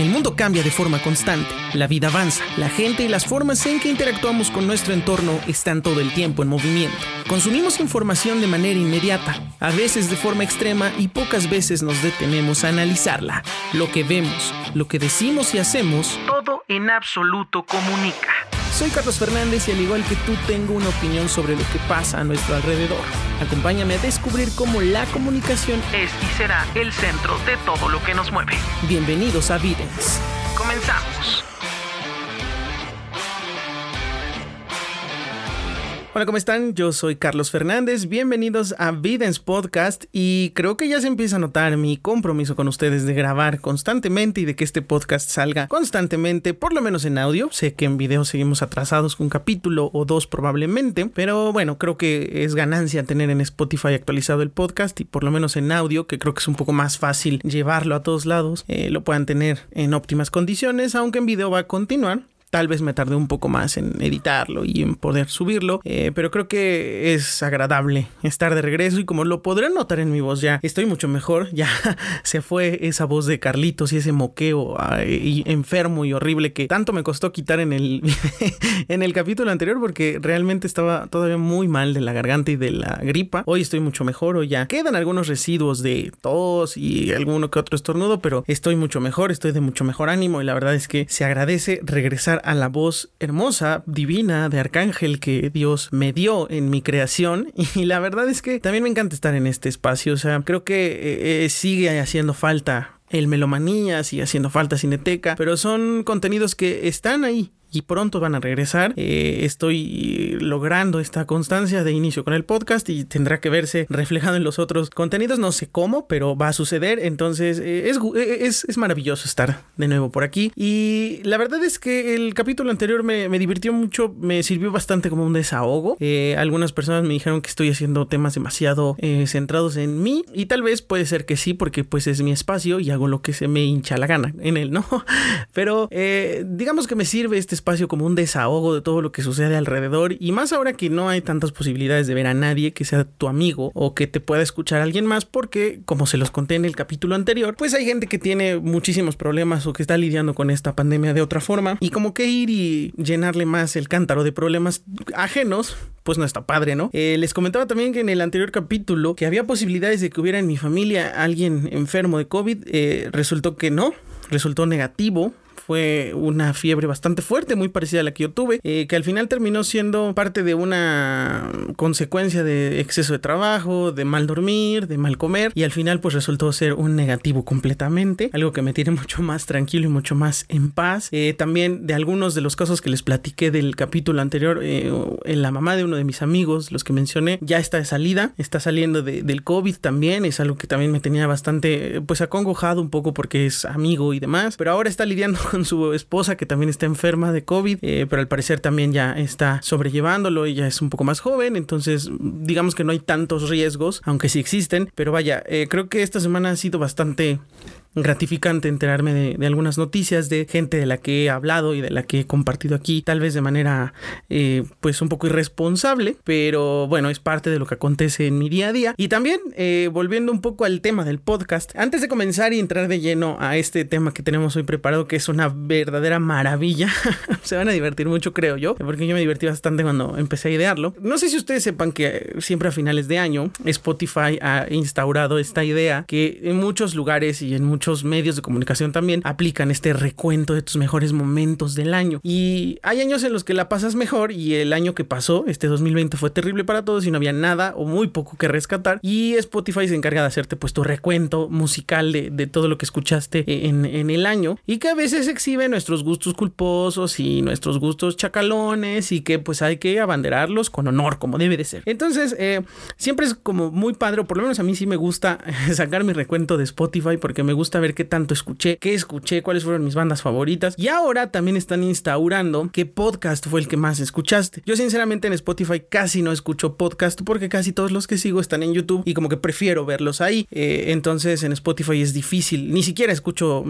El mundo cambia de forma constante, la vida avanza, la gente y las formas en que interactuamos con nuestro entorno están todo el tiempo en movimiento. Consumimos información de manera inmediata, a veces de forma extrema y pocas veces nos detenemos a analizarla. Lo que vemos, lo que decimos y hacemos, todo en absoluto comunica. Soy Carlos Fernández y al igual que tú tengo una opinión sobre lo que pasa a nuestro alrededor. Acompáñame a descubrir cómo la comunicación es y será el centro de todo lo que nos mueve. Bienvenidos a Videns. Comenzamos. Hola, ¿cómo están? Yo soy Carlos Fernández. Bienvenidos a Videns Podcast y creo que ya se empieza a notar mi compromiso con ustedes de grabar constantemente y de que este podcast salga constantemente, por lo menos en audio. Sé que en video seguimos atrasados con un capítulo o dos probablemente, pero bueno, creo que es ganancia tener en Spotify actualizado el podcast y por lo menos en audio, que creo que es un poco más fácil llevarlo a todos lados, eh, lo puedan tener en óptimas condiciones, aunque en video va a continuar. Tal vez me tardé un poco más en editarlo y en poder subirlo, eh, pero creo que es agradable estar de regreso y como lo podrán notar en mi voz ya, estoy mucho mejor, ya se fue esa voz de Carlitos y ese moqueo y enfermo y horrible que tanto me costó quitar en el, en el capítulo anterior porque realmente estaba todavía muy mal de la garganta y de la gripa. Hoy estoy mucho mejor o ya quedan algunos residuos de tos y alguno que otro estornudo, pero estoy mucho mejor, estoy de mucho mejor ánimo y la verdad es que se agradece regresar a la voz hermosa, divina de Arcángel que Dios me dio en mi creación. Y la verdad es que también me encanta estar en este espacio. O sea, creo que eh, eh, sigue haciendo falta el Melomanía, sigue haciendo falta Cineteca, pero son contenidos que están ahí y pronto van a regresar. Eh, estoy logrando esta constancia de inicio con el podcast y tendrá que verse reflejado en los otros contenidos. No sé cómo, pero va a suceder. Entonces eh, eh, es, es, maravilloso estar de nuevo por aquí. Y la verdad es que el capítulo anterior me, me divirtió mucho, me sirvió bastante como un desahogo. algunas personas me dijeron que estoy haciendo temas demasiado centrados en mí y tal vez puede ser que sí, porque pues es mi espacio y hago lo que se me hincha la gana en él, ¿no? Pero digamos que me sirve este espacio como un desahogo de todo lo que sucede alrededor y más ahora que no hay tantas posibilidades de ver a nadie que sea tu amigo o que te pueda escuchar alguien más porque como se los conté en el capítulo anterior pues hay gente que tiene muchísimos problemas o que está lidiando con esta pandemia de otra forma y como que ir y llenarle más el cántaro de problemas ajenos pues no está padre, ¿no? Eh, les comentaba también que en el anterior capítulo que había posibilidades de que hubiera en mi familia alguien enfermo de COVID, eh, resultó que no, resultó negativo fue una fiebre bastante fuerte, muy parecida a la que yo tuve, eh, que al final terminó siendo parte de una consecuencia de exceso de trabajo, de mal dormir, de mal comer, y al final pues resultó ser un negativo completamente, algo que me tiene mucho más tranquilo y mucho más en paz. Eh, también de algunos de los casos que les platiqué del capítulo anterior, eh, en la mamá de uno de mis amigos, los que mencioné, ya está de salida, está saliendo del COVID también, es algo que también me tenía bastante pues acongojado un poco porque es amigo y demás, pero ahora está lidiando con su esposa que también está enferma de COVID, eh, pero al parecer también ya está sobrellevándolo y ya es un poco más joven, entonces digamos que no hay tantos riesgos, aunque sí existen, pero vaya, eh, creo que esta semana ha sido bastante gratificante enterarme de, algunas noticias de gente de la que he hablado y de la que he compartido aquí, tal vez de manera eh, pues un poco irresponsable, pero bueno, es parte de lo que acontece en mi día a día. Y también eh, volviendo un poco al tema del podcast, antes de comenzar y entrar de lleno a este tema que tenemos hoy preparado, que es una verdadera maravilla, se van a divertir mucho creo yo, porque yo me divertí bastante cuando empecé a idearlo. No sé si ustedes sepan que siempre a finales de año Spotify ha instaurado esta idea que en muchos lugares y en muchos muchos medios de comunicación también aplican este recuento de tus mejores momentos del año. Y hay años en los que la pasas mejor y el año que pasó, este 2020, fue terrible para todos y no había nada o muy poco que rescatar. Y Spotify se encarga de hacerte pues tu recuento musical de, de todo lo que escuchaste en, en, el año y que a veces exhibe nuestros gustos culposos y nuestros gustos chacalones y que pues hay que abanderarlos con honor como debe de ser. Entonces, eh, siempre es como muy padre, o por lo menos a mí sí me gusta sacar mi recuento de Spotify porque me gusta a ver qué tanto escuché, qué escuché, cuáles fueron mis bandas favoritas. Y ahora también están instaurando qué podcast fue el que más escuchaste. Yo sinceramente en Spotify casi no escucho podcast porque casi todos los que sigo están en YouTube y como que prefiero verlos ahí. Eh, entonces en Spotify es difícil. Ni siquiera escucho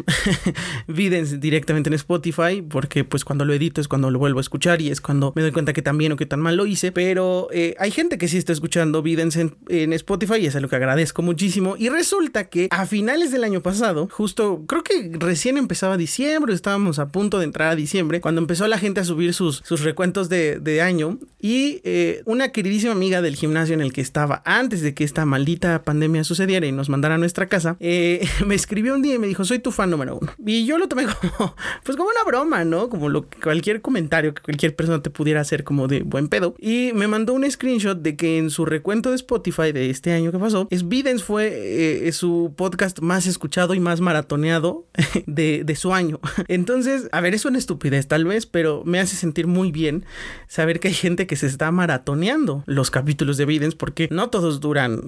Videns directamente en Spotify porque pues cuando lo edito es cuando lo vuelvo a escuchar y es cuando me doy cuenta que tan bien o que tan mal lo hice. Pero eh, hay gente que sí está escuchando Videns en, en Spotify y es algo que agradezco muchísimo. Y resulta que a finales del año pasado justo creo que recién empezaba diciembre, estábamos a punto de entrar a diciembre, cuando empezó la gente a subir sus, sus recuentos de, de año y eh, una queridísima amiga del gimnasio en el que estaba antes de que esta maldita pandemia sucediera y nos mandara a nuestra casa, eh, me escribió un día y me dijo, soy tu fan número uno. Y yo lo tomé como, pues como una broma, ¿no? Como cualquier comentario que cualquier persona te pudiera hacer como de buen pedo. Y me mandó un screenshot de que en su recuento de Spotify de este año que pasó, Videns fue eh, su podcast más escuchado y más maratoneado de, de su año. Entonces, a ver, es una estupidez tal vez, pero me hace sentir muy bien saber que hay gente que se está maratoneando los capítulos de Videns porque no todos duran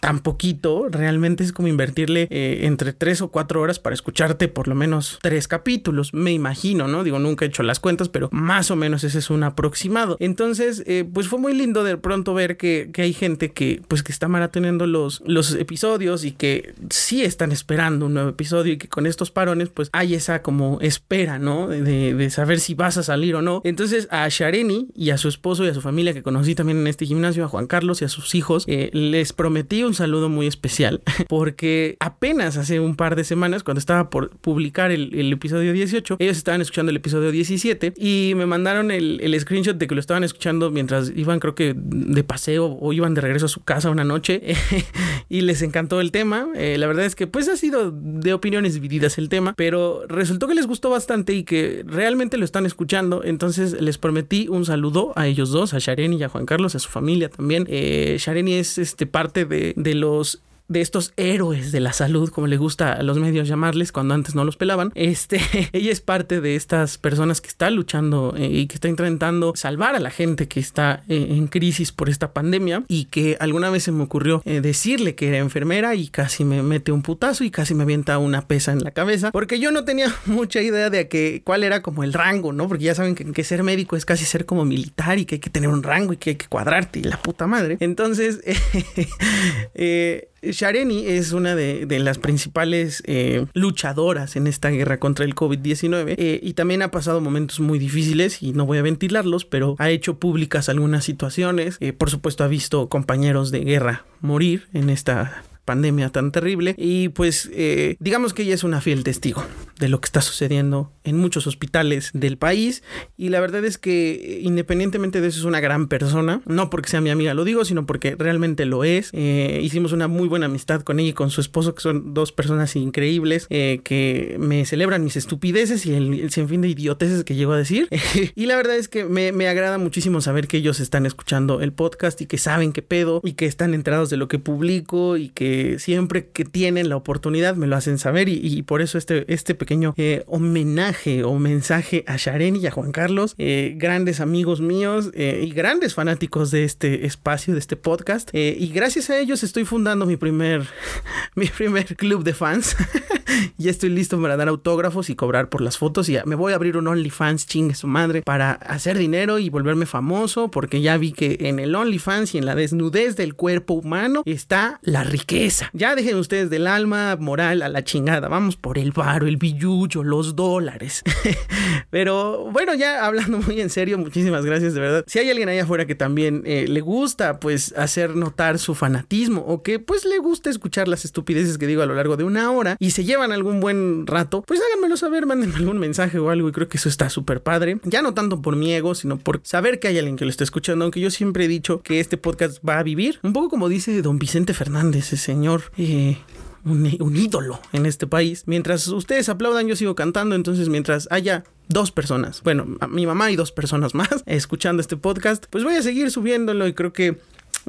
tan poquito. Realmente es como invertirle eh, entre tres o cuatro horas para escucharte por lo menos tres capítulos. Me imagino, ¿no? Digo, nunca he hecho las cuentas, pero más o menos ese es un aproximado. Entonces, eh, pues fue muy lindo de pronto ver que, que, hay gente que, pues, que está maratoneando los, los episodios y que sí están esperando un nuevo episodio y que con estos parones, pues hay esa como espera, ¿no? De, de saber si vas a salir o no. Entonces, a Shareni y a su esposo y a su familia que conocí también en este gimnasio, a Juan Carlos y a sus hijos, eh, les prometí un saludo muy especial porque apenas hace un par de semanas, cuando estaba por publicar el, el episodio 18, ellos estaban escuchando el episodio 17 y me mandaron el, el, screenshot de que lo estaban escuchando mientras iban, creo que de paseo o iban de regreso a su casa una noche y les encantó el tema. Eh, la verdad es que pues ha sido de opiniones divididas el tema, pero resultó que les gustó bastante y que realmente lo están escuchando. Entonces les prometí un saludo a ellos dos, a Shareni y a Juan Carlos, a su familia también. Eh, Shareni es este, parte de, de los de estos héroes de la salud, como le gusta a los medios llamarles cuando antes no los pelaban. Este, ella es parte de estas personas que está luchando eh, y que está intentando salvar a la gente que está eh, en crisis por esta pandemia y que alguna vez se me ocurrió eh, decirle que era enfermera y casi me mete un putazo y casi me avienta una pesa en la cabeza porque yo no tenía mucha idea de que cuál era como el rango, ¿no? Porque ya saben que, que ser médico es casi ser como militar y que hay que tener un rango y que hay que cuadrarte y la puta madre. Entonces, eh, Shareni es una de, las principales eh, luchadoras en esta guerra contra el COVID-19 eh, y también ha pasado momentos muy difíciles y no voy a ventilarlos, pero ha hecho públicas algunas situaciones. Eh, por supuesto ha visto compañeros de guerra morir en esta pandemia tan terrible y pues eh, digamos que ella es una fiel testigo de lo que está sucediendo en muchos hospitales del país y la verdad es que eh, independientemente de eso es una gran persona, no porque sea mi amiga lo digo, sino porque realmente lo es. Eh, hicimos una muy buena amistad con ella y con su esposo que son dos personas increíbles que me celebran mis estupideces y el, el sinfín de idioteces que llego a decir y la verdad es que me, me agrada muchísimo saber que ellos están escuchando el podcast y que saben qué pedo y que están enterados de lo que publico y que siempre que tienen la oportunidad me lo hacen saber y, por eso este, este pequeño eh, homenaje o mensaje a Shareni y a Juan Carlos, eh, grandes amigos míos eh, y grandes fanáticos de este espacio, de este podcast. Y gracias a ellos estoy fundando mi primer, mi primer club de fans. ya estoy listo para dar autógrafos y cobrar por las fotos. Y me voy a abrir un OnlyFans, chingue su madre, para hacer dinero y volverme famoso, porque ya vi que en el OnlyFans y en la desnudez del cuerpo humano está la riqueza. Ya dejen ustedes del alma moral a la chingada. Vamos por el varo, el billuyo, los dólares. Pero bueno, ya hablando muy en serio, muchísimas gracias de verdad. Si hay alguien allá afuera que también eh, le gusta pues hacer notar su fanatismo o que pues le gusta escuchar las estupideces que digo a lo largo de una hora y se llevan algún buen rato, pues háganmelo saber, mándenme algún mensaje o algo y creo que eso está súper padre. Ya no tanto por mi ego, sino por saber que hay alguien que lo está escuchando, aunque yo siempre he dicho que este podcast va a vivir, un poco como dice don Vicente Fernández, ese señor. Eh, un, ídolo en este país. Mientras ustedes aplaudan, yo sigo cantando. Entonces, mientras haya dos personas, bueno, mi mamá y dos personas más escuchando este podcast, pues voy a seguir subiéndolo y creo que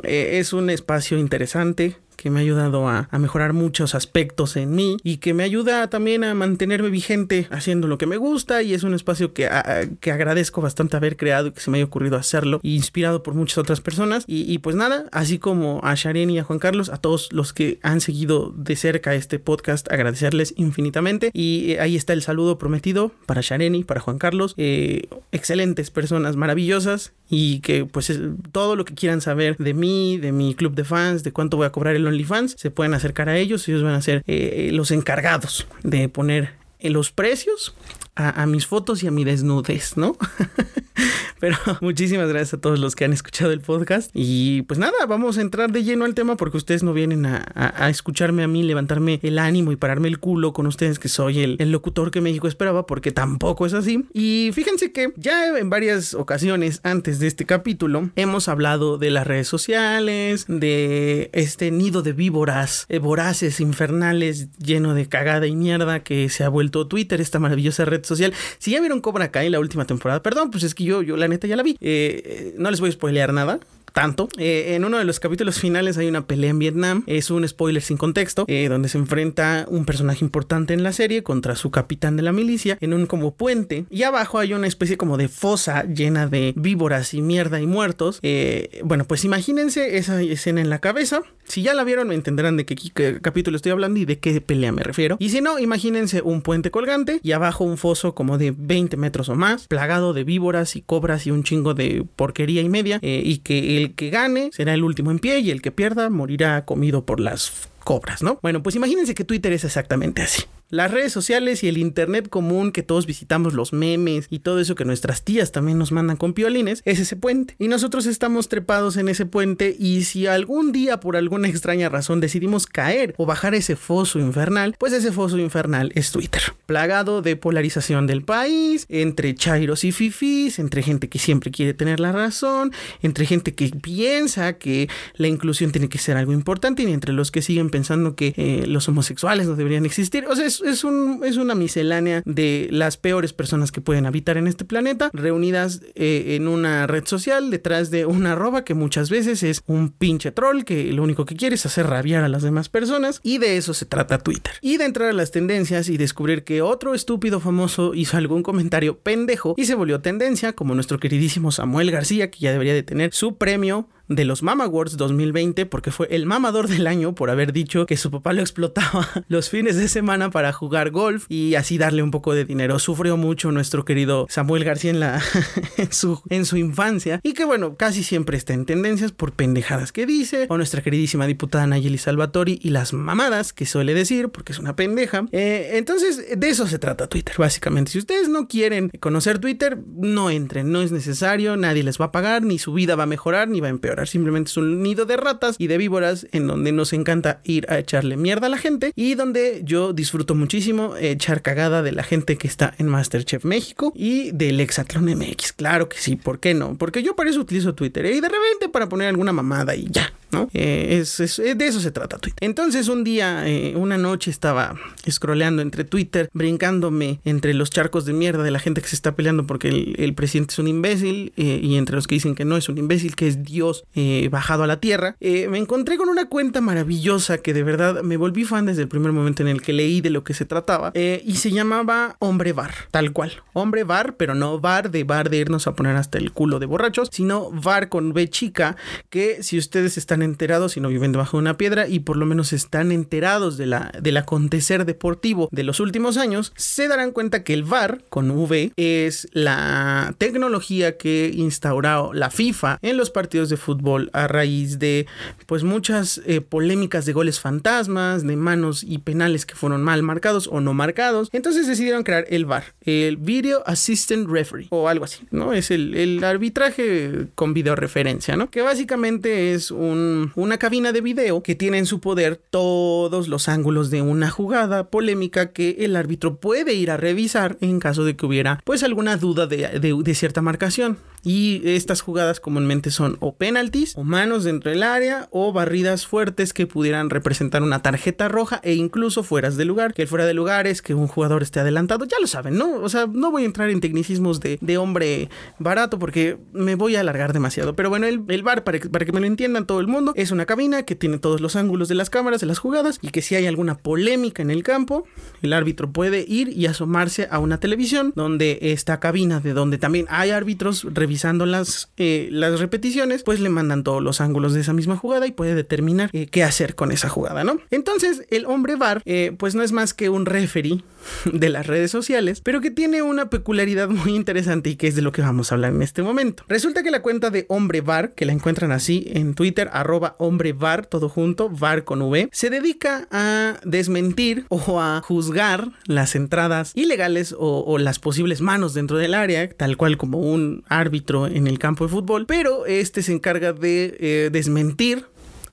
eh, es un espacio interesante que me ha ayudado a, a, mejorar muchos aspectos en mí y que me ayuda también a mantenerme vigente haciendo lo que me gusta y es un espacio que, a, que agradezco bastante haber creado y que se me haya ocurrido hacerlo, inspirado por muchas otras personas. Y, y pues nada, así como a Sharen y a Juan Carlos, a todos los que han seguido de cerca este podcast, agradecerles infinitamente. Y eh, ahí está el saludo prometido para Shareni, para Juan Carlos, eh, excelentes personas maravillosas y que pues es, todo lo que quieran saber de mí, de mi club de fans, de cuánto voy a cobrar el OnlyFans, se pueden acercar a ellos, ellos van a ser eh, los encargados de poner los precios a, a, mis fotos y a mi desnudez, ¿no? Pero muchísimas gracias a todos los que han escuchado el podcast. Y pues nada, vamos a entrar de lleno al tema porque ustedes no vienen a, escucharme a mí, levantarme el ánimo y pararme el culo con ustedes que soy el, el locutor que México esperaba porque tampoco es así. Y fíjense que ya en varias ocasiones antes de este capítulo hemos hablado de las redes sociales, de este nido de víboras eh, voraces, infernales, lleno de cagada y mierda que se ha vuelto Twitter, esta maravillosa red social. Si ya vieron Cobra Kai la última temporada, perdón, pues es que yo, yo la neta ya la vi. Eh, eh, no les voy a spoilear nada tanto. Eh, en uno de los capítulos finales hay una pelea en Vietnam. Es un spoiler sin contexto, eh, donde se enfrenta un personaje importante en la serie contra su capitán de la milicia en un como puente. Y abajo hay una especie como de fosa llena de víboras y mierda y muertos. Eh, bueno, pues imagínense esa escena en la cabeza. Si ya la vieron, me entenderán de qué, qué, capítulo estoy hablando y de qué pelea me refiero. Y si no, imagínense un puente colgante y abajo un foso como de 20 metros o más, plagado de víboras y cobras y un chingo de porquería y media. y que el el que gane será el último en pie y el que pierda morirá comido por las cobras, ¿no? Bueno, pues imagínense que Twitter es exactamente así. Las redes sociales y el internet común que todos visitamos, los memes y todo eso que nuestras tías también nos mandan con piolines, es ese puente. Y nosotros estamos trepados en ese puente y si algún día por alguna extraña razón decidimos caer o bajar ese foso infernal, pues ese foso infernal es Twitter. Plagado de polarización del país, entre chairos y fifís, entre gente que siempre quiere tener la razón, entre gente que piensa que la inclusión tiene que ser algo importante y entre los que siguen pensando que eh, los homosexuales no deberían existir. O sea, es, un, es una miscelánea de las peores personas que pueden habitar en este planeta, reunidas eh, en una red social detrás de una arroba que muchas veces es un pinche troll que lo único que quiere es hacer rabiar a las demás personas y de eso se trata Twitter. Y de entrar a las tendencias y descubrir que otro estúpido famoso hizo algún comentario pendejo y se volvió tendencia, como nuestro queridísimo Samuel García, que ya debería de tener su premio de los Mama Awards 2020 porque fue el mamador del año por haber dicho que su papá lo explotaba los fines de semana para jugar golf y así darle un poco de dinero. Sufrió mucho nuestro querido Samuel García en, la, en, su, infancia y que bueno, casi siempre está en tendencias por pendejadas que dice o nuestra queridísima diputada Nayeli Salvatori y las mamadas que suele decir porque es una pendeja. Eh, entonces de eso se trata Twitter básicamente. Si ustedes no quieren conocer Twitter, no entren, no es necesario, nadie les va a pagar, ni su vida va a mejorar, ni va a empeorar. Simplemente es un nido de ratas y de víboras en donde nos encanta ir a echarle mierda a la gente y donde yo disfruto muchísimo echar cagada de la gente que está en Masterchef México y del Exatlón MX. Claro que sí, ¿por qué no? Porque yo para eso utilizo Twitter y de repente para poner alguna mamada y ya. Eh, es, de eso se trata Twitter. Entonces un día, eh, una noche estaba scrolleando entre Twitter, brincándome entre los charcos de mierda de la gente que se está peleando porque el, presidente es un imbécil eh, y entre los que dicen que no es un imbécil, que es Dios bajado a la tierra, me encontré con una cuenta maravillosa que de verdad me volví fan desde el primer momento en el que leí de lo que se trataba y se llamaba Hombre Bar, tal cual. Hombre Bar, pero no bar de bar de irnos a poner hasta el culo de borrachos, sino bar con B chica, que si ustedes están enterados y no viven debajo de una piedra y por lo menos están enterados de la, del acontecer deportivo de los últimos años, se darán cuenta que el VAR con V es la tecnología que instauró la FIFA en los partidos de fútbol a raíz de pues muchas eh, polémicas de goles fantasmas, de manos y penales que fueron mal marcados o no marcados. Entonces decidieron crear el VAR, el Video Assistant Referee o algo así, ¿no? Es el, el arbitraje con video referencia, ¿no? Que básicamente es un una cabina de video que tiene en su poder todos los ángulos de una jugada polémica que el árbitro puede ir a revisar en caso de que hubiera pues alguna duda de cierta marcación. Y estas jugadas comúnmente son o penaltis, o manos dentro del área, o barridas fuertes que pudieran representar una tarjeta roja e incluso fueras de lugar. Que el fuera de lugar es que un jugador esté adelantado, ya lo saben, ¿no? O sea, no voy a entrar en tecnicismos de, hombre barato porque me voy a alargar demasiado. Pero bueno, el, el bar, para que, para que me lo entiendan todo el mundo, es una cabina que tiene todos los ángulos de las cámaras, de las jugadas, y que si hay alguna polémica en el campo, el árbitro puede ir y asomarse a una televisión donde esta cabina, de donde también hay árbitros revisando revisando las, eh, las repeticiones, pues le mandan todos los ángulos de esa misma jugada y puede determinar eh, qué hacer con esa jugada, ¿no? Entonces, el hombre VAR, eh, pues no es más que un referee de las redes sociales, pero que tiene una peculiaridad muy interesante y que es de lo que vamos a hablar en este momento. Resulta que la cuenta de hombre VAR, que la encuentran así en Twitter, arroba hombre todo junto, VAR con V, se dedica a desmentir o a juzgar las entradas ilegales o, las posibles manos dentro del área, tal cual como un árbitro árbitro en el campo de fútbol, pero este se encarga de eh, desmentir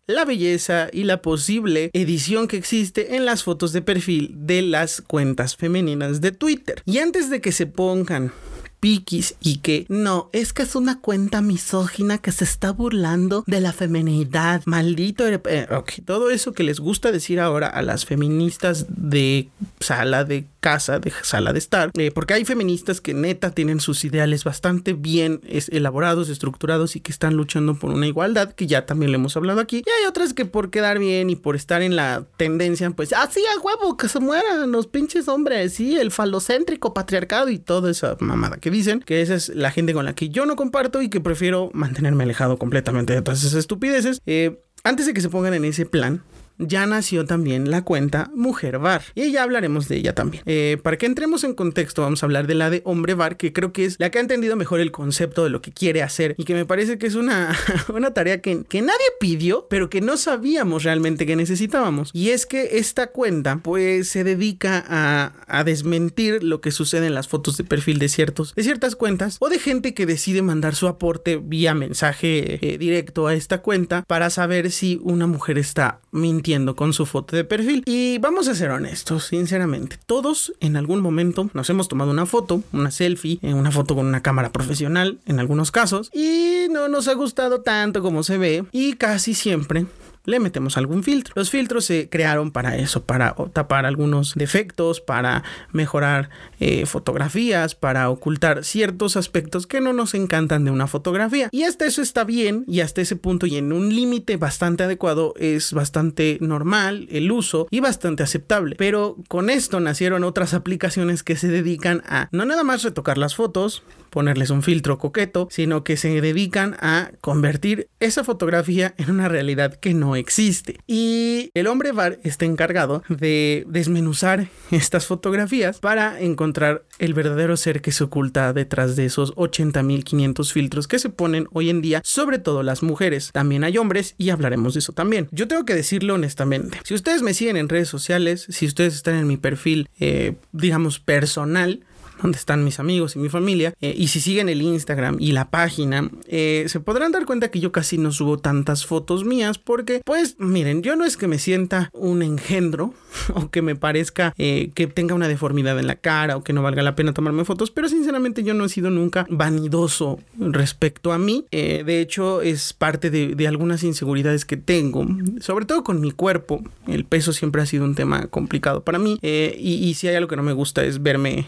la belleza y la posible edición que existe en las fotos de perfil de las cuentas femeninas de Twitter. Y antes de que se pongan piquis y que no, es que es una cuenta misógina que se está burlando de la feminidad, maldito. Eh, todo eso que les gusta decir ahora a las feministas de sala de casa, de sala de estar, eh, porque hay feministas que neta tienen sus ideales bastante bien elaborados, estructurados y que están luchando por una igualdad, que ya también le hemos hablado aquí. Y hay otras que por quedar bien y por estar en la tendencia, pues, así ah, a huevo, que se mueran los pinches hombres, sí, el falocéntrico patriarcado y toda esa mamada que dicen, que esa es la gente con la que yo no comparto y que prefiero mantenerme alejado completamente de todas esas estupideces. Eh, antes de que se pongan en ese plan, ya nació también la cuenta Mujer Bar. Y ya hablaremos de ella también. Eh, para que entremos en contexto, vamos a hablar de la de Hombre Bar, que creo que es la que ha entendido mejor el concepto de lo que quiere hacer y que me parece que es una, una tarea que, que nadie pidió, pero que no sabíamos realmente que necesitábamos. Y es que esta cuenta, pues, se dedica a, a desmentir lo que sucede en las fotos de perfil de, ciertos, de ciertas cuentas o de gente que decide mandar su aporte vía mensaje eh, directo a esta cuenta para saber si una mujer está mintiendo con su foto de perfil. Y vamos a ser honestos, sinceramente, todos en algún momento nos hemos tomado una foto, una selfie, eh, una foto con una cámara profesional en algunos casos y no nos ha gustado tanto como se ve y casi siempre le metemos algún filtro. Los filtros se crearon para eso, para tapar algunos defectos, para mejorar eh, fotografías, para ocultar ciertos aspectos que no nos encantan de una fotografía. Y hasta eso está bien y hasta ese punto y en un límite bastante adecuado es bastante normal el uso y bastante aceptable. Pero con esto nacieron otras aplicaciones que se dedican a no nada más retocar las fotos, ponerles un filtro coqueto, sino que se dedican a convertir esa fotografía en una realidad que no existe. Y el hombre bar está encargado de desmenuzar estas fotografías para encontrar el verdadero ser que se oculta detrás de esos 80.500 filtros que se ponen hoy en día, sobre todo las mujeres. También hay hombres y hablaremos de eso también. Yo tengo que decirlo honestamente. Si ustedes me siguen en redes sociales, si ustedes están en mi perfil, eh, digamos, personal, donde están mis amigos y mi familia. Eh, y si siguen el Instagram y la página, eh, se podrán dar cuenta que yo casi no subo tantas fotos mías porque, pues, miren, yo no es que me sienta un engendro o que me parezca eh, que tenga una deformidad en la cara o que no valga la pena tomarme fotos, pero sinceramente yo no he sido nunca vanidoso respecto a mí. de hecho, es parte de, algunas inseguridades que tengo, sobre todo con mi cuerpo. El peso siempre ha sido un tema complicado para mí y si hay algo que no me gusta es verme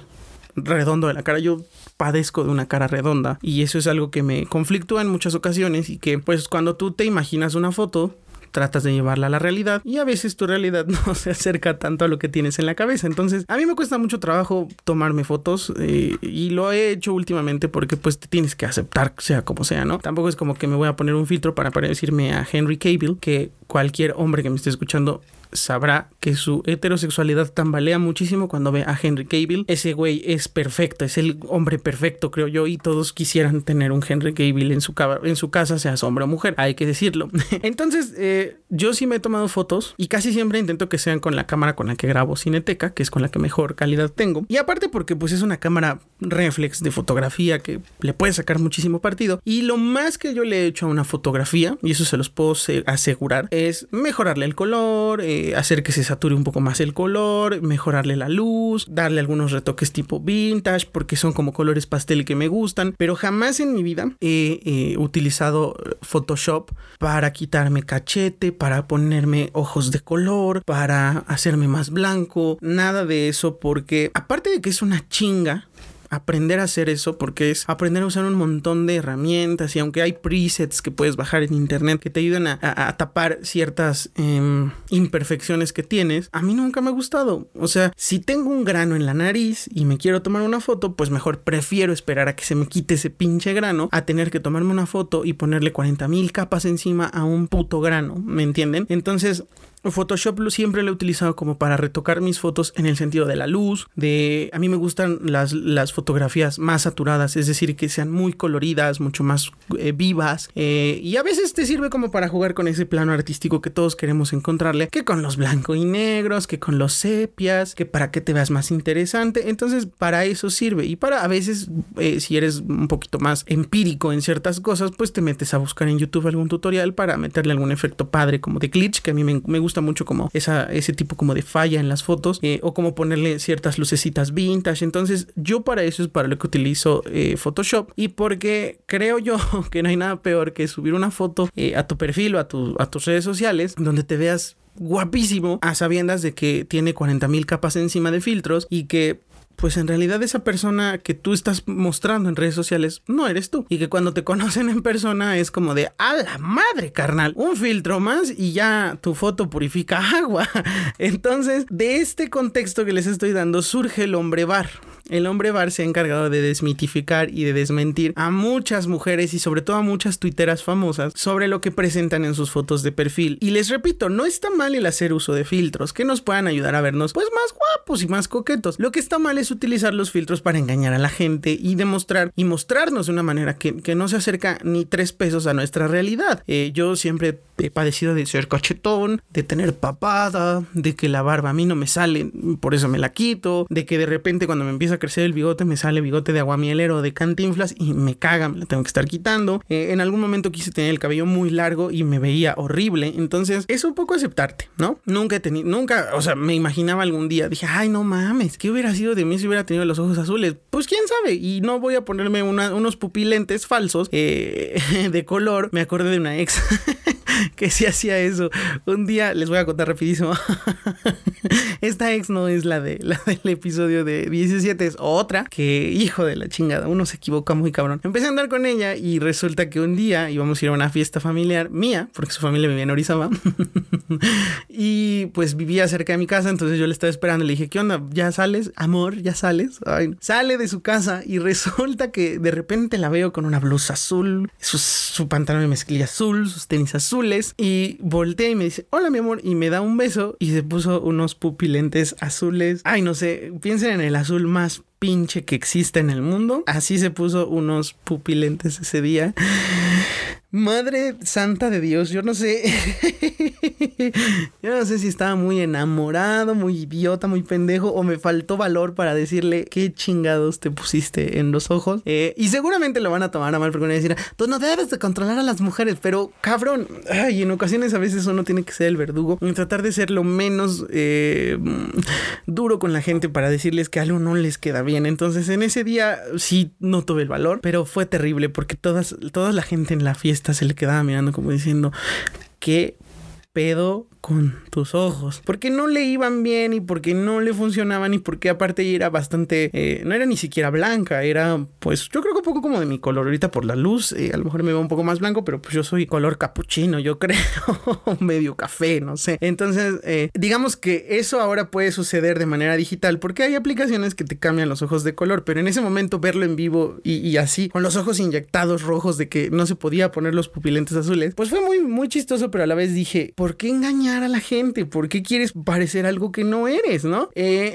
redondo de la cara. Yo padezco de una cara redonda y eso es algo que me conflictúa en muchas ocasiones y que pues cuando tú te imaginas una foto tratas de llevarla a la realidad y a veces tu realidad no se acerca tanto a lo que tienes en la cabeza. Entonces, a mí me cuesta mucho trabajo tomarme fotos eh, y lo he hecho últimamente porque pues te tienes que aceptar sea como sea, ¿no? Tampoco es como que me voy a poner un filtro para parecerme a Henry Cavill, que cualquier hombre que me esté escuchando sabrá que su heterosexualidad tambalea muchísimo cuando ve a Henry Cavill. Ese güey es perfecto, es el hombre perfecto, creo yo, y todos quisieran tener un Henry Cavill en su, en su casa, sea hombre o mujer, hay que decirlo. Entonces, eh, yo sí me he tomado fotos y casi siempre intento que sean con la cámara con la que grabo Cineteca, que es con la que mejor calidad tengo. Y aparte porque pues es una cámara reflex de fotografía que le puede sacar muchísimo partido. Y lo más que yo le he hecho a una fotografía, y eso se los puedo asegurar, es mejorarle el color, eh, hacer que se sature un poco más el color, mejorarle la luz, darle algunos retoques tipo vintage, porque son como colores pastel que me gustan, pero jamás en mi vida he utilizado Photoshop para quitarme cachete, para ponerme ojos de color, para hacerme más blanco, nada de eso, porque aparte de que es una chinga, aprender a hacer eso porque es aprender a usar un montón de herramientas y aunque hay presets que puedes bajar en internet que te ayudan a, tapar ciertas em, imperfecciones que tienes, a mí nunca me ha gustado. O sea, si tengo un grano en la nariz y me quiero tomar una foto, pues mejor prefiero esperar a que se me quite ese pinche grano a tener que tomarme una foto y ponerle 40 mil capas encima a un puto grano, ¿me entienden? Entonces, Photoshop siempre lo he utilizado como para retocar mis fotos en el sentido de la luz, de a mí me gustan las, las fotografías más saturadas, es decir, que sean muy coloridas, mucho más eh, vivas eh, y a veces te sirve como para jugar con ese plano artístico que todos queremos encontrarle, que con los blancos y negros, que con los sepias, que para que te veas más interesante, entonces para eso sirve. Y para a veces eh, si eres un poquito más empírico en ciertas cosas, pues te metes a buscar en YouTube algún tutorial para meterle algún efecto padre como de glitch, que a mí me, me gusta mucho como esa, ese tipo como de falla en las fotos eh, o como ponerle ciertas lucecitas vintage. Entonces yo para eso es para lo que utilizo eh, Photoshop y porque creo yo que no hay nada peor que subir una foto eh, a tu perfil o a, a tus redes sociales donde te veas guapísimo a sabiendas de que tiene 40 mil capas encima de filtros y que pues en realidad esa persona que tú estás mostrando en redes sociales no eres tú. Y que cuando te conocen en persona es como de, a la madre, carnal, un filtro más y ya tu foto purifica agua. Entonces, de este contexto que les estoy dando surge el hombre bar. El hombre bar se ha encargado de desmitificar y de desmentir a muchas mujeres y sobre todo a muchas tuiteras famosas sobre lo que presentan en sus fotos de perfil. Y les repito, no está mal el hacer uso de filtros que nos puedan ayudar a vernos pues más guapos y más coquetos. Lo que está mal es utilizar los filtros para engañar a la gente y demostrar y mostrarnos de una manera que, no se acerca ni tres pesos a nuestra realidad. Eh, yo siempre he padecido de ser cachetón, de tener papada, de que la barba a mí no me sale, por eso me la quito, de que de repente cuando me empieza a crecer el bigote me sale bigote de aguamielero de cantinflas y me caga, me la tengo que estar quitando. Eh, en algún momento quise tener el cabello muy largo y me veía horrible, entonces es un poco aceptarte, ¿no? Nunca he tenido, nunca, o sea, me imaginaba algún día, dije, ay, no mames, ¿qué hubiera sido de mí si hubiera tenido los ojos azules? Pues quién sabe, y no voy a ponerme unos pupilentes falsos eh, de color, me acordé de una ex. que sí hacía eso. Un día les voy a contar rapidísimo. Esta ex no es la de la del episodio de 17, es otra que hijo de la chingada, uno se equivoca muy cabrón. Empecé a andar con ella y resulta que un día íbamos a ir a una fiesta familiar mía, porque su familia vivía en Orizaba. y pues vivía cerca de mi casa, entonces yo le estaba esperando, le dije, "¿Qué onda? ¿Ya sales? Amor, ¿ya sales?" Sale de su casa y resulta que de repente la veo con una blusa azul, su, su pantalón de mezclilla azul, sus tenis azules y voltea y me dice, hola mi amor, y me da un beso y se puso unos pupilentes azules. Ay, no sé, piensen en el azul más pinche que existe en el mundo. Así se puso unos pupilentes ese día. Madre santa de Dios, yo no sé. yo no sé si estaba muy enamorado, muy idiota, muy pendejo, o me faltó valor para decirle qué chingados te pusiste en los ojos. Eh, y seguramente lo van a tomar a mal porque van a decir, tú no debes de controlar a las mujeres, pero cabrón, ay, en ocasiones a veces uno tiene que ser el verdugo y tratar de ser lo menos eh, duro con la gente para decirles que algo no les queda bien. Entonces en ese día sí no tuve el valor, pero fue terrible porque todas, toda la gente en la fiesta se le quedaba mirando como diciendo, ¿qué pedo con tus ojos. Porque no le iban bien y porque no le funcionaban y porque aparte era bastante, eh, no era ni siquiera blanca, era pues yo creo que un poco como de mi color ahorita por la luz, eh, a lo mejor me veo un poco más blanco, pero pues yo soy color capuchino, yo creo, medio café, no sé. Entonces, eh, digamos que eso ahora puede suceder de manera digital porque hay aplicaciones que te cambian los ojos de color, pero en ese momento verlo en vivo y, así, con los ojos inyectados rojos de que no se podía poner los pupilentes azules, pues fue muy, muy chistoso, pero a la vez dije, ¿por qué engañar? A la gente? ¿Por qué quieres parecer algo que no eres, no? Eh,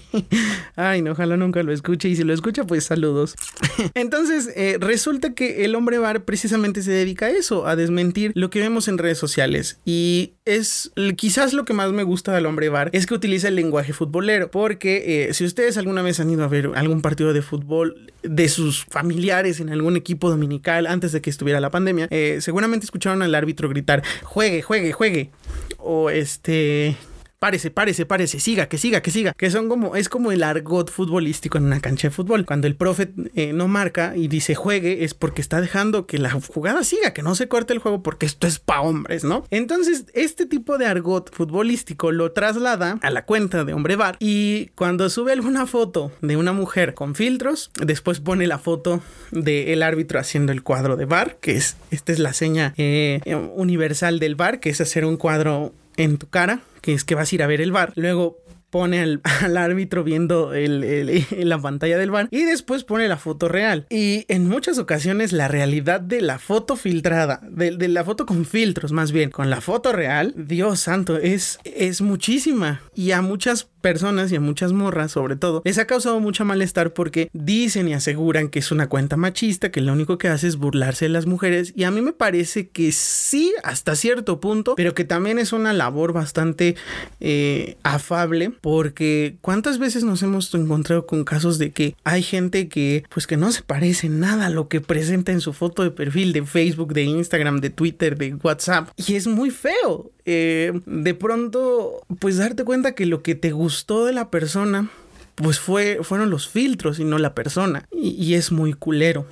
ay, no, ojalá nunca lo escuche y si lo escucha, pues saludos. Entonces, eh, resulta que el hombre bar precisamente se dedica a eso, a desmentir lo que vemos en redes sociales. Y es quizás lo que más me gusta del hombre bar es que utiliza el lenguaje futbolero, porque eh, si ustedes alguna vez han ido a ver algún partido de fútbol de sus familiares en algún equipo dominical antes de que estuviera la pandemia, seguramente escucharon al árbitro gritar, juegue, juegue, juegue o este párese, párese, párese, siga, que siga, que siga, que son como, es como el argot futbolístico en una cancha de fútbol. Cuando el profe eh, no marca y dice juegue, es porque está dejando que la jugada siga, que no se corte el juego, porque esto es pa' hombres, ¿no? Entonces, este tipo de argot futbolístico lo traslada a la cuenta de Hombre Bar y cuando sube alguna foto de una mujer con filtros, después pone la foto del árbitro haciendo el cuadro de bar, que es, esta es la seña eh, universal del bar, que es hacer un cuadro en tu cara, que es que vas a ir a ver el bar. Luego pone al, árbitro viendo el, la pantalla del bar y después pone la foto real. Y en muchas ocasiones la realidad de la foto filtrada, de, de la foto con filtros más bien, con la foto real, Dios santo, es, es muchísima. Y a muchas personas y a muchas morras sobre todo les ha causado mucho malestar porque dicen y aseguran que es una cuenta machista que lo único que hace es burlarse de las mujeres. Y a mí me parece que sí hasta cierto punto pero que también es una labor bastante eh, afable porque cuántas veces nos hemos encontrado con casos de que hay gente que pues que no se parece nada a lo que presenta en su foto de perfil de Facebook de Instagram de Twitter de WhatsApp y es muy feo eh, de pronto pues darte cuenta que lo que te gustó de la persona, pues fue, fueron los filtros y no la persona. Y, es muy culero.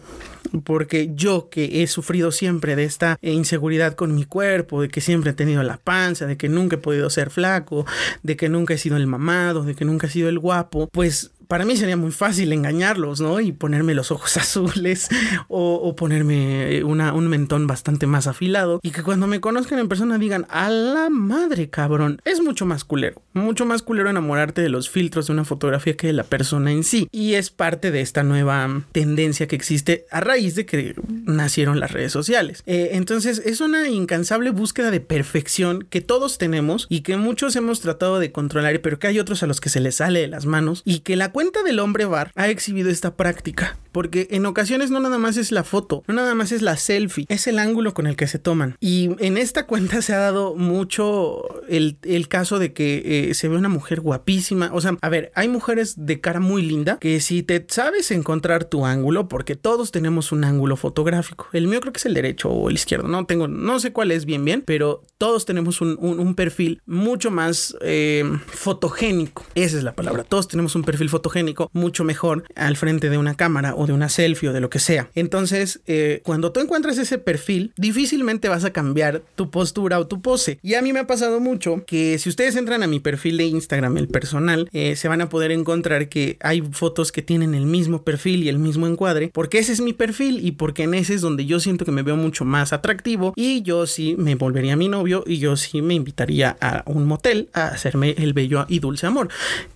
Porque yo que he sufrido siempre de esta inseguridad con mi cuerpo, de que siempre he tenido la panza, de que nunca he podido ser flaco, de que nunca he sido el mamado, de que nunca he sido el guapo, pues para mí sería muy fácil engañarlos, ¿no? Y ponerme los ojos azules o, ponerme una, un mentón bastante más afilado y que cuando me conozcan en persona digan, a la madre cabrón, es mucho más culero, mucho más culero enamorarte de los filtros de una fotografía que de la persona en sí. Y es parte de esta nueva tendencia que existe a raíz de que nacieron las redes sociales. Eh, entonces es una incansable búsqueda de perfección que todos tenemos y que muchos hemos tratado de controlar, pero que hay otros a los que se les sale de las manos y que la cuenta del hombre bar ha exhibido esta práctica, porque en ocasiones no nada más es la foto, no nada más es la selfie, es el ángulo con el que se toman. Y en esta cuenta se ha dado mucho el, caso de que eh, se ve una mujer guapísima. O sea, a ver, hay mujeres de cara muy linda que si te sabes encontrar tu ángulo, porque todos tenemos un ángulo fotográfico. El mío creo que es el derecho o el izquierdo, no tengo, no sé cuál es bien bien, pero todos tenemos un, perfil mucho más eh, fotogénico. Esa es la palabra. Todos tenemos un perfil fotogénico mucho mejor al frente de una cámara o de una selfie o de lo que sea. Entonces, eh, cuando tú encuentras ese perfil, difícilmente vas a cambiar tu postura o tu pose. Y a mí me ha pasado mucho que si ustedes entran a mi perfil de Instagram, el personal, eh, se van a poder encontrar que hay fotos que tienen el mismo perfil y el mismo encuadre, porque ese es mi perfil y porque en ese es donde yo siento que me veo mucho más atractivo y yo sí me volvería mi novio y yo sí me invitaría a un motel a hacerme el bello y dulce amor.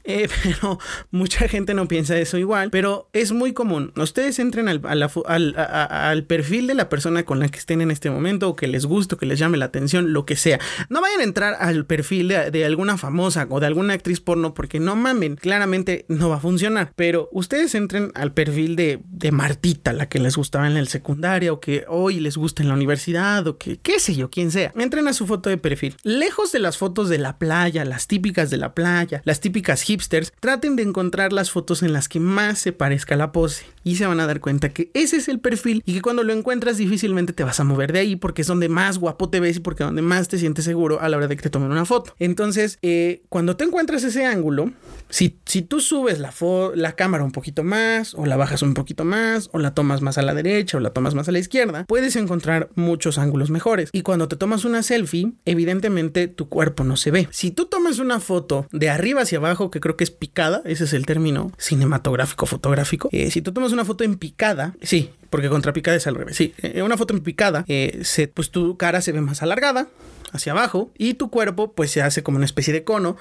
Eh, pero muchas gente no piensa eso igual, pero es muy común. Ustedes entren al, al, perfil de la persona con la que estén en este momento o que les guste, o que les llame la atención, lo que sea. No vayan a entrar al perfil de, alguna famosa o de alguna actriz porno porque no mamen, claramente no va a funcionar. Pero ustedes entren al perfil de, de Martita, la que les gustaba en el secundaria o que hoy les gusta en la universidad o que qué sé yo, quién sea. Entren a su foto de perfil. Lejos de las fotos de la playa, las típicas de la playa, las típicas hipsters, traten de encontrar las fotos en las que más se parezca la pose y se van a dar cuenta que ese es el perfil y que cuando lo encuentras difícilmente te vas a mover de ahí porque es donde más guapo te ves y porque es donde más te sientes seguro a la hora de que te tomen una foto. Entonces, eh, cuando te encuentras ese ángulo, si, si tú subes la, la cámara un poquito más o la bajas un poquito más o la tomas más a la derecha o la tomas más a la izquierda, puedes encontrar muchos ángulos mejores. Y cuando te tomas una selfie, evidentemente tu cuerpo no se ve. Si tú tomas una foto de arriba hacia abajo, que creo que es picada, ese es el término cinematográfico, fotográfico. Eh, si tú tomas una foto en picada, sí, porque contra picada es al revés. Sí, eh, una foto en picada, eh, se, pues tu cara se ve más alargada hacia abajo y tu cuerpo pues se hace como una especie de cono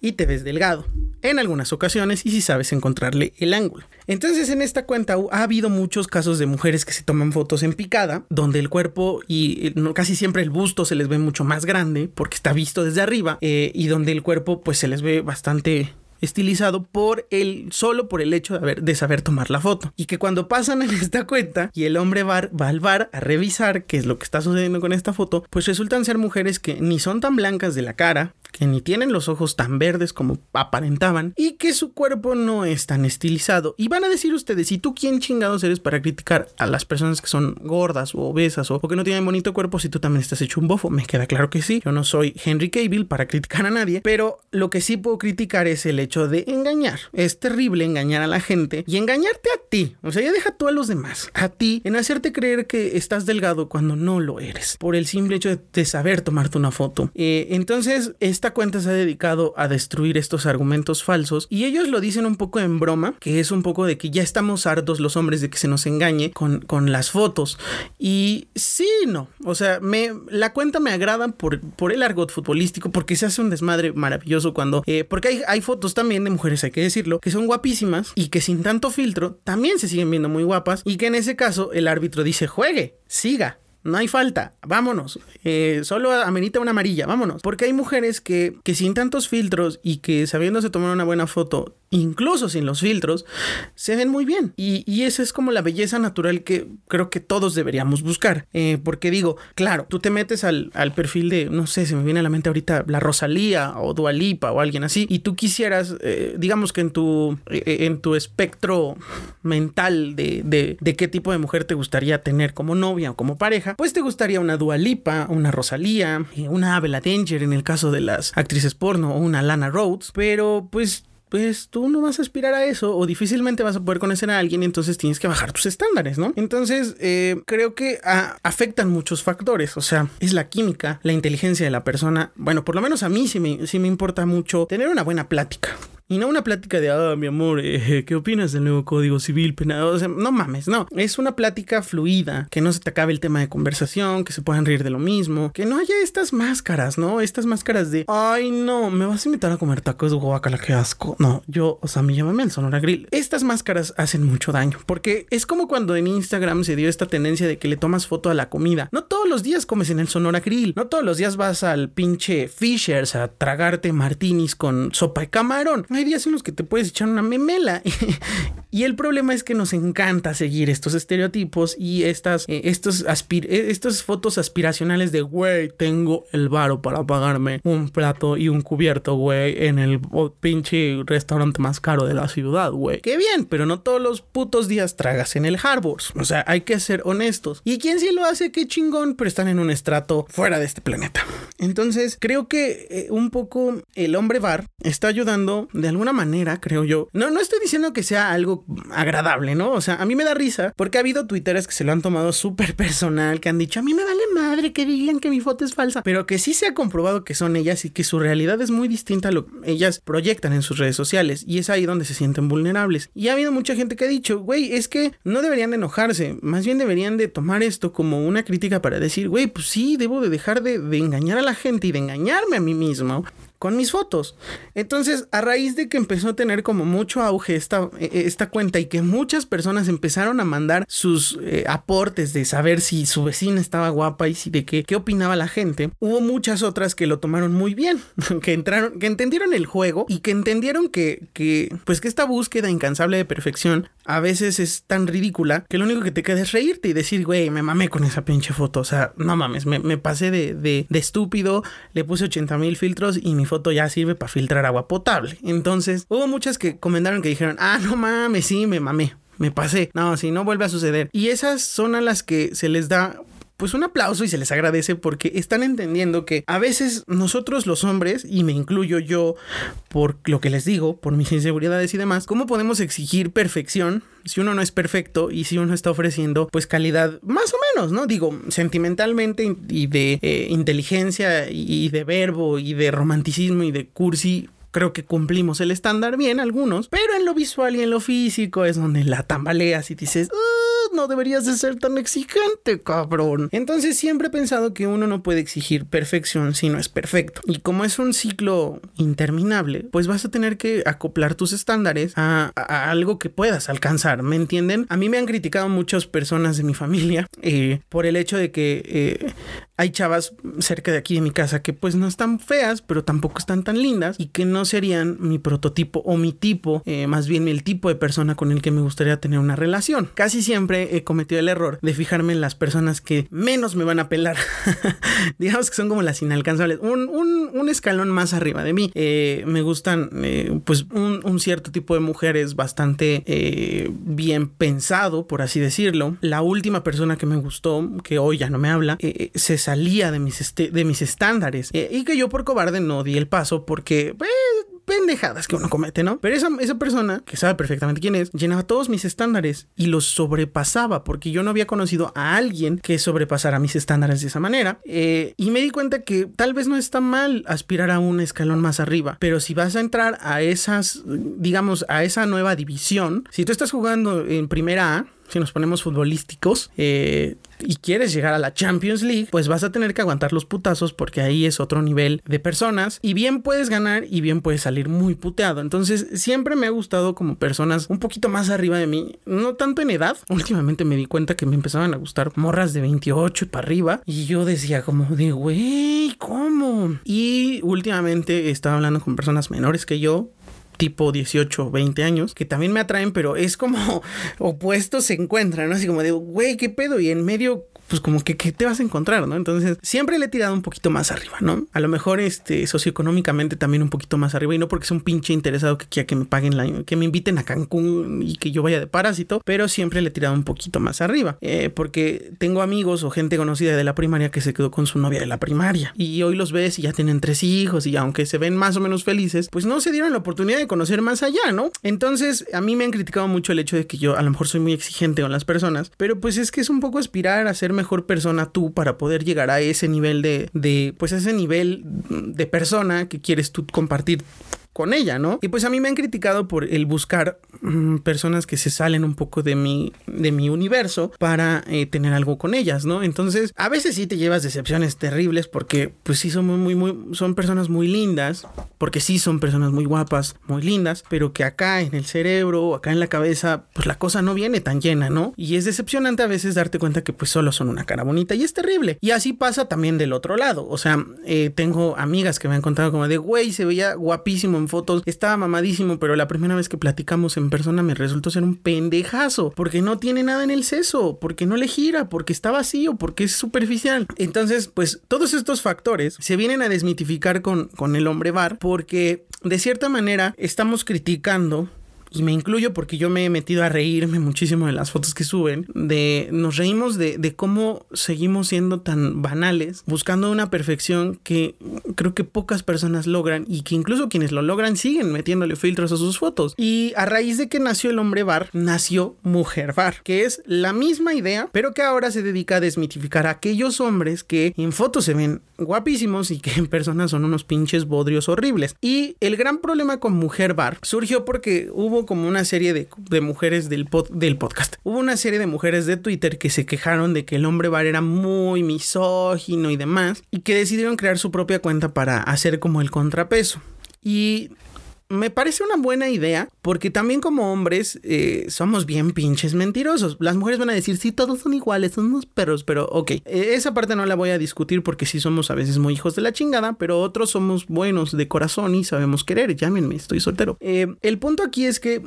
y te ves delgado en algunas ocasiones y si sabes encontrarle el ángulo. Entonces en esta cuenta ha habido muchos casos de mujeres que se toman fotos en picada donde el cuerpo y casi siempre el busto se les ve mucho más grande porque está visto desde arriba y donde el cuerpo pues se les ve bastante estilizado por el solo por el hecho de, haber, de saber tomar la foto. Y que cuando pasan en esta cuenta y el hombre va, va al bar a revisar qué es lo que está sucediendo con esta foto, pues resultan ser mujeres que ni son tan blancas de la cara, que ni tienen los ojos tan verdes como aparentaban y que su cuerpo no es tan estilizado. Y van a decir ustedes, ¿y tú quién chingados eres para criticar a las personas que son gordas o obesas o, que no tienen bonito cuerpo si tú también estás hecho un bofo? Me queda claro que sí. Yo no soy Henry Cavill para criticar a nadie, pero lo que sí puedo criticar es el hecho hecho de engañar. Es terrible engañar a la gente y engañarte a ti. O sea, ya deja tú a los demás. A ti en hacerte creer que estás delgado cuando no lo eres. Por el simple hecho de, saber tomarte una foto. Eh, entonces, esta cuenta se ha dedicado a destruir estos argumentos falsos y ellos lo dicen un poco en broma, que es un poco de que ya estamos hartos los hombres de que se nos engañe con, con las fotos. Y sí, no. O sea, me, la cuenta me agrada por, por el argot futbolístico, porque se hace un desmadre maravilloso cuando... Eh, porque hay, hay fotos también de mujeres, hay que decirlo, que son guapísimas y que sin tanto filtro también se siguen viendo muy guapas y que en ese caso el árbitro dice juegue, siga, no hay falta, vámonos. Eh, solo amerita una amarilla, vámonos. Porque hay mujeres que, que sin tantos filtros y que sabiéndose tomar una buena foto, incluso sin los filtros, se ven muy bien. Y, y esa es como la belleza natural que creo que todos deberíamos buscar. Eh, porque digo, claro, tú te metes al, al, perfil de, no sé, se me viene a la mente ahorita la Rosalía o Dualipa o alguien así, y tú quisieras, eh, digamos que en tu, en tu espectro mental de, de, de qué tipo de mujer te gustaría tener como novia o como pareja, pues te gustaría una Dualipa, una Rosalía, eh, una Abela Danger en el caso de las actrices porno o una Lana Rhodes, pero pues pues tú no vas a aspirar a eso o difícilmente vas a poder conocer a alguien y entonces tienes que bajar tus estándares, ¿no? Entonces eh, creo que afectan muchos factores, o sea, es la química, la inteligencia de la persona. Bueno, por lo menos a mí sí me importa mucho tener una buena plática. Y no una plática de, ah, mi amor, eh, ¿qué opinas del nuevo código civil penal? O sea, no mames, no. Es una plática fluida, que no se te acabe el tema de conversación, que se puedan reír de lo mismo, que no haya estas máscaras, ¿no? Estas máscaras de, ay, no, me vas a invitar a comer tacos, guacala, qué asco. No, yo, o sea, me llámame al Sonora Grill. Estas máscaras hacen mucho daño, porque es como cuando en Instagram se dio esta tendencia de que le tomas foto a la comida. No todos los días comes en el Sonora Grill, no todos los días vas al pinche Fishers a tragarte martinis con sopa de camarón hay días en los que te puedes echar una memela. y el problema es que nos encanta seguir estos estereotipos y estas, eh, estos eh, fotos aspiracionales de, güey, tengo el varo para pagarme un plato y un cubierto, güey, en el pinche restaurante más caro de la ciudad, güey. Qué bien, pero no todos los putos días tragas en el Harbors. O sea, hay que ser honestos. Y quien sí lo hace, qué chingón, pero están en un estrato fuera de este planeta. Entonces, creo que eh, un poco el hombre bar está ayudando de alguna manera, creo yo. No, no estoy diciendo que sea algo agradable, ¿no? O sea, a mí me da risa porque ha habido twitteres que se lo han tomado súper personal, que han dicho, a mí me vale madre que digan que mi foto es falsa, pero que sí se ha comprobado que son ellas y que su realidad es muy distinta a lo que ellas proyectan en sus redes sociales y es ahí donde se sienten vulnerables. Y ha habido mucha gente que ha dicho, güey, es que no deberían de enojarse, más bien deberían de tomar esto como una crítica para decir, güey, pues sí, debo de dejar de, de engañar a la gente y de engañarme a mí mismo con mis fotos. Entonces, a raíz de que empezó a tener como mucho auge esta, e, e, esta cuenta y que muchas personas empezaron a mandar sus eh, aportes de saber si su vecina estaba guapa y si de qué, qué opinaba la gente, hubo muchas otras que lo tomaron muy bien, que entraron, que entendieron el juego y que entendieron que, que, pues que esta búsqueda incansable de perfección a veces es tan ridícula que lo único que te queda es reírte y decir, güey, me mamé con esa pinche foto. O sea, no mames, me, me pasé de, de, de, estúpido, le puse 80 mil filtros y mi foto ya sirve para filtrar agua potable. Entonces, hubo muchas que comentaron que dijeron, ah, no mames, sí, me mamé. Me pasé. No, si no vuelve a suceder. Y esas son a las que se les da pues un aplauso y se les agradece porque están entendiendo que a veces nosotros los hombres, y me incluyo yo por lo que les digo, por mis inseguridades y demás, ¿cómo podemos exigir perfección si uno no es perfecto y si uno está ofreciendo pues calidad más o menos, ¿no? Digo, sentimentalmente y de eh, inteligencia y de verbo y de romanticismo y de cursi, creo que cumplimos el estándar bien algunos, pero en lo visual y en lo físico es donde la tambaleas y dices, no deberías de ser tan exigente, cabrón. Entonces siempre he pensado que uno no puede exigir perfección si no es perfecto. Y como es un ciclo interminable, pues vas a tener que acoplar tus estándares a, algo que puedas alcanzar, ¿me entienden? A mí me han criticado muchas personas de mi familia eh, por el hecho de que eh, hay chavas cerca de aquí de mi casa que pues no están feas, pero tampoco están tan lindas y que no serían mi prototipo o mi tipo, eh, más bien el tipo de persona con el que me gustaría tener una relación. Casi siempre he cometido el error de fijarme en las personas que menos me van a pelar. Digamos que son como las inalcanzables, un, escalón más arriba de mí. Eh, me gustan eh, pues un, cierto tipo de mujeres bastante bien pensado, por así decirlo. La última persona que me gustó, que hoy ya no me habla, se salía de mis, este, de mis estándares eh, y que yo por cobarde no di el paso porque pues, pendejadas que uno comete, ¿no? Pero esa, esa persona, que sabe perfectamente quién es, llenaba todos mis estándares y los sobrepasaba porque yo no había conocido a alguien que sobrepasara mis estándares de esa manera. Eh, y me di cuenta que tal vez no está mal aspirar a un escalón más arriba, pero si vas a entrar a esas, digamos, a esa nueva división, si tú estás jugando en primera A, si nos ponemos futbolísticos eh, y quieres llegar a la Champions League, pues vas a tener que aguantar los putazos porque ahí es otro nivel de personas y bien puedes ganar y bien puedes salir muy puteado. Entonces siempre me ha gustado como personas un poquito más arriba de mí, no tanto en edad. Últimamente me di cuenta que me empezaban a gustar morras de 28 y para arriba y yo decía como de, güey, ¿cómo? Y últimamente estaba hablando con personas menores que yo, tipo 18, 20 años, que también me atraen, pero es como opuestos se encuentran, ¿no? Así como de, güey, ¿qué pedo? Y en medio pues como que ¿qué te vas a encontrar, ¿no? Entonces, siempre le he tirado un poquito más arriba, ¿no? A lo mejor este socioeconómicamente también un poquito más arriba y no porque sea un pinche interesado que quiera que me paguen la que me inviten a Cancún y que yo vaya de parásito, pero siempre le he tirado un poquito más arriba, eh, porque tengo amigos o gente conocida de la primaria que se quedó con su novia de la primaria y hoy los ves y ya tienen tres hijos y aunque se ven más o menos felices, pues no se dieron la oportunidad de conocer más allá, ¿no? Entonces, a mí me han criticado mucho el hecho de que yo a lo mejor soy muy exigente con las personas, pero pues es que es un poco aspirar a ser mejor persona tú para poder llegar a ese nivel de, de pues ese nivel de persona que quieres tú compartir con ella, ¿no? Y pues a mí me han criticado por el buscar mm, personas que se salen un poco de mi, de mi universo para eh, tener algo con ellas, ¿no? Entonces, a veces sí te llevas decepciones terribles porque pues sí son muy, muy, son personas muy lindas, porque sí son personas muy guapas, muy lindas, pero que acá en el cerebro acá en la cabeza, pues la cosa no viene tan llena, ¿no? Y es decepcionante a veces darte cuenta que pues solo son una cara bonita y es terrible. Y así pasa también del otro lado, o sea, eh, tengo amigas que me han contado como de, güey, se veía guapísimo fotos, estaba mamadísimo, pero la primera vez que platicamos en persona me resultó ser un pendejazo, porque no tiene nada en el seso, porque no le gira, porque está vacío, porque es superficial. Entonces, pues todos estos factores se vienen a desmitificar con, con el hombre bar, porque de cierta manera estamos criticando y me incluyo porque yo me he metido a reírme muchísimo de las fotos que suben, de nos reímos de, de cómo seguimos siendo tan banales, buscando una perfección que creo que pocas personas logran y que incluso quienes lo logran siguen metiéndole filtros a sus fotos. Y a raíz de que nació el hombre bar, nació mujer bar, que es la misma idea, pero que ahora se dedica a desmitificar a aquellos hombres que en fotos se ven guapísimos y que en persona son unos pinches bodrios horribles. Y el gran problema con mujer bar surgió porque hubo como una serie de, mujeres del, del podcast. Hubo una serie de mujeres de Twitter que se quejaron de que el hombre bar era muy misógino y demás, y que decidieron crear su propia cuenta para hacer como el contrapeso. Y me parece una buena idea porque también como hombres eh, somos bien pinches mentirosos. Las mujeres van a decir, sí, todos son iguales, son unos perros, pero ok, eh, esa parte no la voy a discutir porque sí somos a veces muy hijos de la chingada, pero otros somos buenos de corazón y sabemos querer. Llámenme, estoy soltero. Eh, el punto aquí es que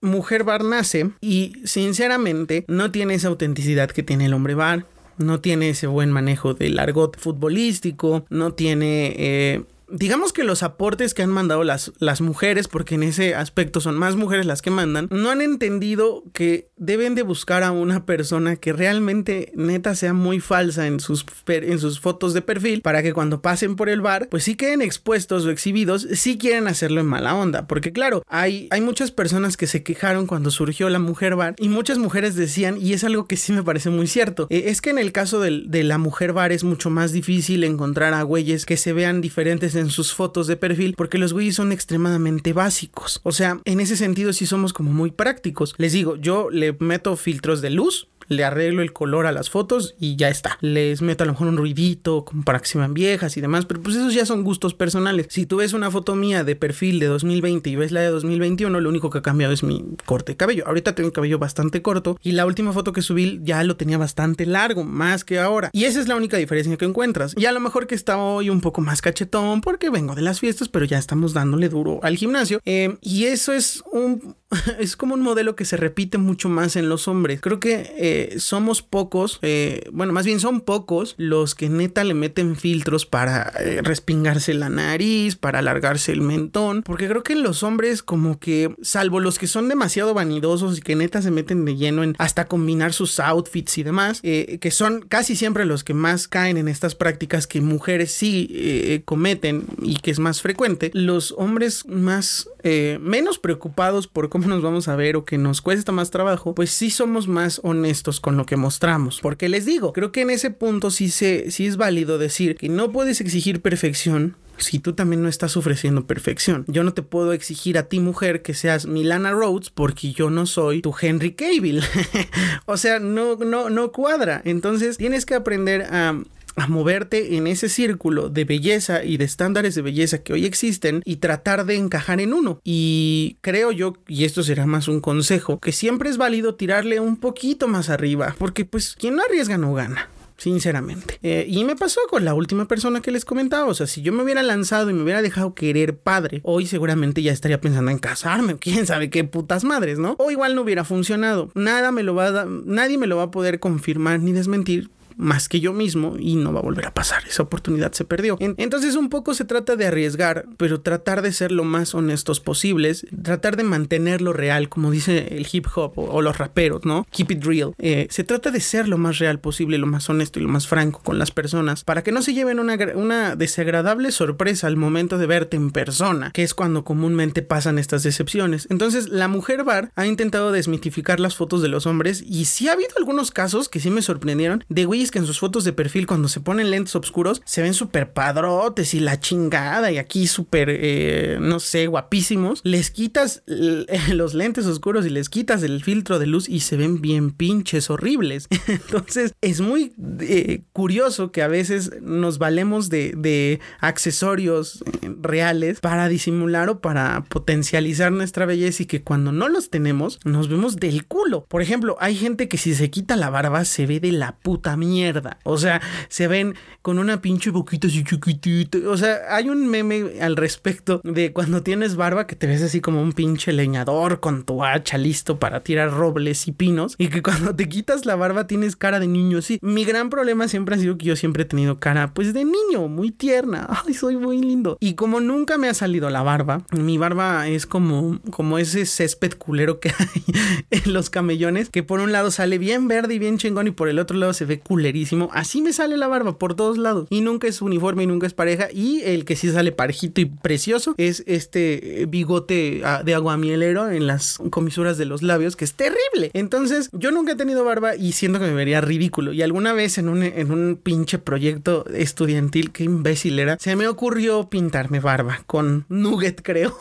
Mujer Bar nace y sinceramente no tiene esa autenticidad que tiene el hombre bar. No tiene ese buen manejo del argot futbolístico, no tiene digamos que los aportes que han mandado las, las mujeres, porque en ese aspecto son más mujeres las que mandan, no han entendido que deben de buscar a una persona que realmente neta sea muy falsa en sus, en sus fotos de perfil para que cuando pasen por el bar, pues sí queden expuestos o exhibidos, si quieren hacerlo en mala onda, porque claro, hay, hay muchas personas que se quejaron cuando surgió la mujer bar y muchas mujeres decían, y es algo que sí me parece muy cierto, eh, es que en el caso de la mujer bar es mucho más difícil encontrar a güeyes que se vean diferentes en sus fotos de perfil porque los güeyes son extremadamente básicos. O sea, en ese sentido sí somos como muy prácticos. Les digo, yo le meto filtros de luz le arreglo el color a las fotos y ya está. Les meto a lo mejor un ruidito como para que se vean viejas y demás, pero pues esos ya son gustos personales. Si tú ves una foto mía de perfil de 2020 y ves la de 2021, lo único que ha cambiado es mi corte de cabello. Ahorita tengo el cabello bastante corto y la última foto que subí ya lo tenía bastante largo, más que ahora. Y esa es la única diferencia que encuentras. Y a lo mejor que está hoy un poco más cachetón porque vengo de las fiestas, pero ya estamos dándole duro al gimnasio. Eh, y eso es un es como un modelo que se repite mucho más en los hombres. Creo que eh, somos pocos, eh, bueno, más bien son pocos los que neta le meten filtros para eh, respingarse la nariz, para alargarse el mentón, porque creo que los hombres como que, salvo los que son demasiado vanidosos y que neta se meten de lleno en hasta combinar sus outfits y demás, que son casi siempre los que más caen en estas prácticas que mujeres sí cometen y que es más frecuente, los hombres más menos preocupados por cómo nos vamos a ver o que nos cuesta más trabajo, pues sí somos más honestos con lo que mostramos. Porque les digo, creo que en ese punto sí, se, sí es válido decir que no puedes exigir perfección si tú también no estás ofreciendo perfección. Yo no te puedo exigir a ti, mujer, que seas Milana Rhodes porque yo no soy tu Henry Cavill. o sea, no, no, no cuadra. Entonces tienes que aprender a a moverte en ese círculo de belleza y de estándares de belleza que hoy existen y tratar de encajar en uno. Y creo yo, y esto será más un consejo, que siempre es válido tirarle un poquito más arriba, porque pues quien no arriesga no gana sinceramente. Eh, y me pasó con la última persona que les comentaba, o sea, si yo me hubiera lanzado y me hubiera dejado querer padre, hoy seguramente ya estaría pensando en casarme, quién sabe qué putas madres, ¿no? O igual no hubiera funcionado. Nada me lo va a nadie me lo va a poder confirmar ni desmentir más que yo mismo y no va a volver a pasar. Esa oportunidad se perdió. Entonces un poco se trata de arriesgar, pero tratar de ser lo más honestos posibles, tratar de mantenerlo real, como dice el hip hop o, los raperos, ¿no? Keep it real. Eh, se trata de ser lo más real posible, lo más honesto y lo más franco con las personas para que no se lleven una, una desagradable sorpresa al momento de verte en persona, que es cuando comúnmente pasan estas decepciones. Entonces la mujer bar ha intentado desmitificar las fotos de los hombres y sí ha habido algunos casos que sí me sorprendieron de güey que en sus fotos de perfil, cuando se ponen lentes oscuros, se ven súper padrotes y la chingada y aquí súper, eh, no sé, guapísimos. Les quitas los lentes oscuros y les quitas el filtro de luz y se ven bien pinches horribles. Entonces es muy eh, curioso que a veces nos valemos de, de accesorios eh, reales para disimular o para potencializar nuestra belleza y que cuando no los tenemos nos vemos del culo. Por ejemplo, hay gente que si se quita la barba se ve de la puta mierda mierda. O sea, se ven con una pinche boquita así chiquitita. O sea, hay un meme al respecto de cuando tienes barba que te ves así como un pinche leñador con tu hacha listo para tirar robles y pinos. Y que cuando te quitas la barba tienes cara de niño. Sí, mi gran problema siempre ha sido que yo siempre he tenido cara pues de niño, muy tierna. Ay, soy muy lindo. Y como nunca me ha salido la barba, mi barba es como, como ese césped culero que hay en los camellones, que por un lado sale bien verde y bien chingón y por el otro lado se ve culero Así me sale la barba por todos lados. Y nunca es uniforme y nunca es pareja. Y el que sí sale parejito y precioso es este eh, bigote ah, de aguamielero en las comisuras de los labios, que es terrible. Entonces, yo nunca he tenido barba y siento que me vería ridículo. Y alguna vez en un, en un pinche proyecto estudiantil, que imbécil era, se me ocurrió pintarme barba con nugget, creo.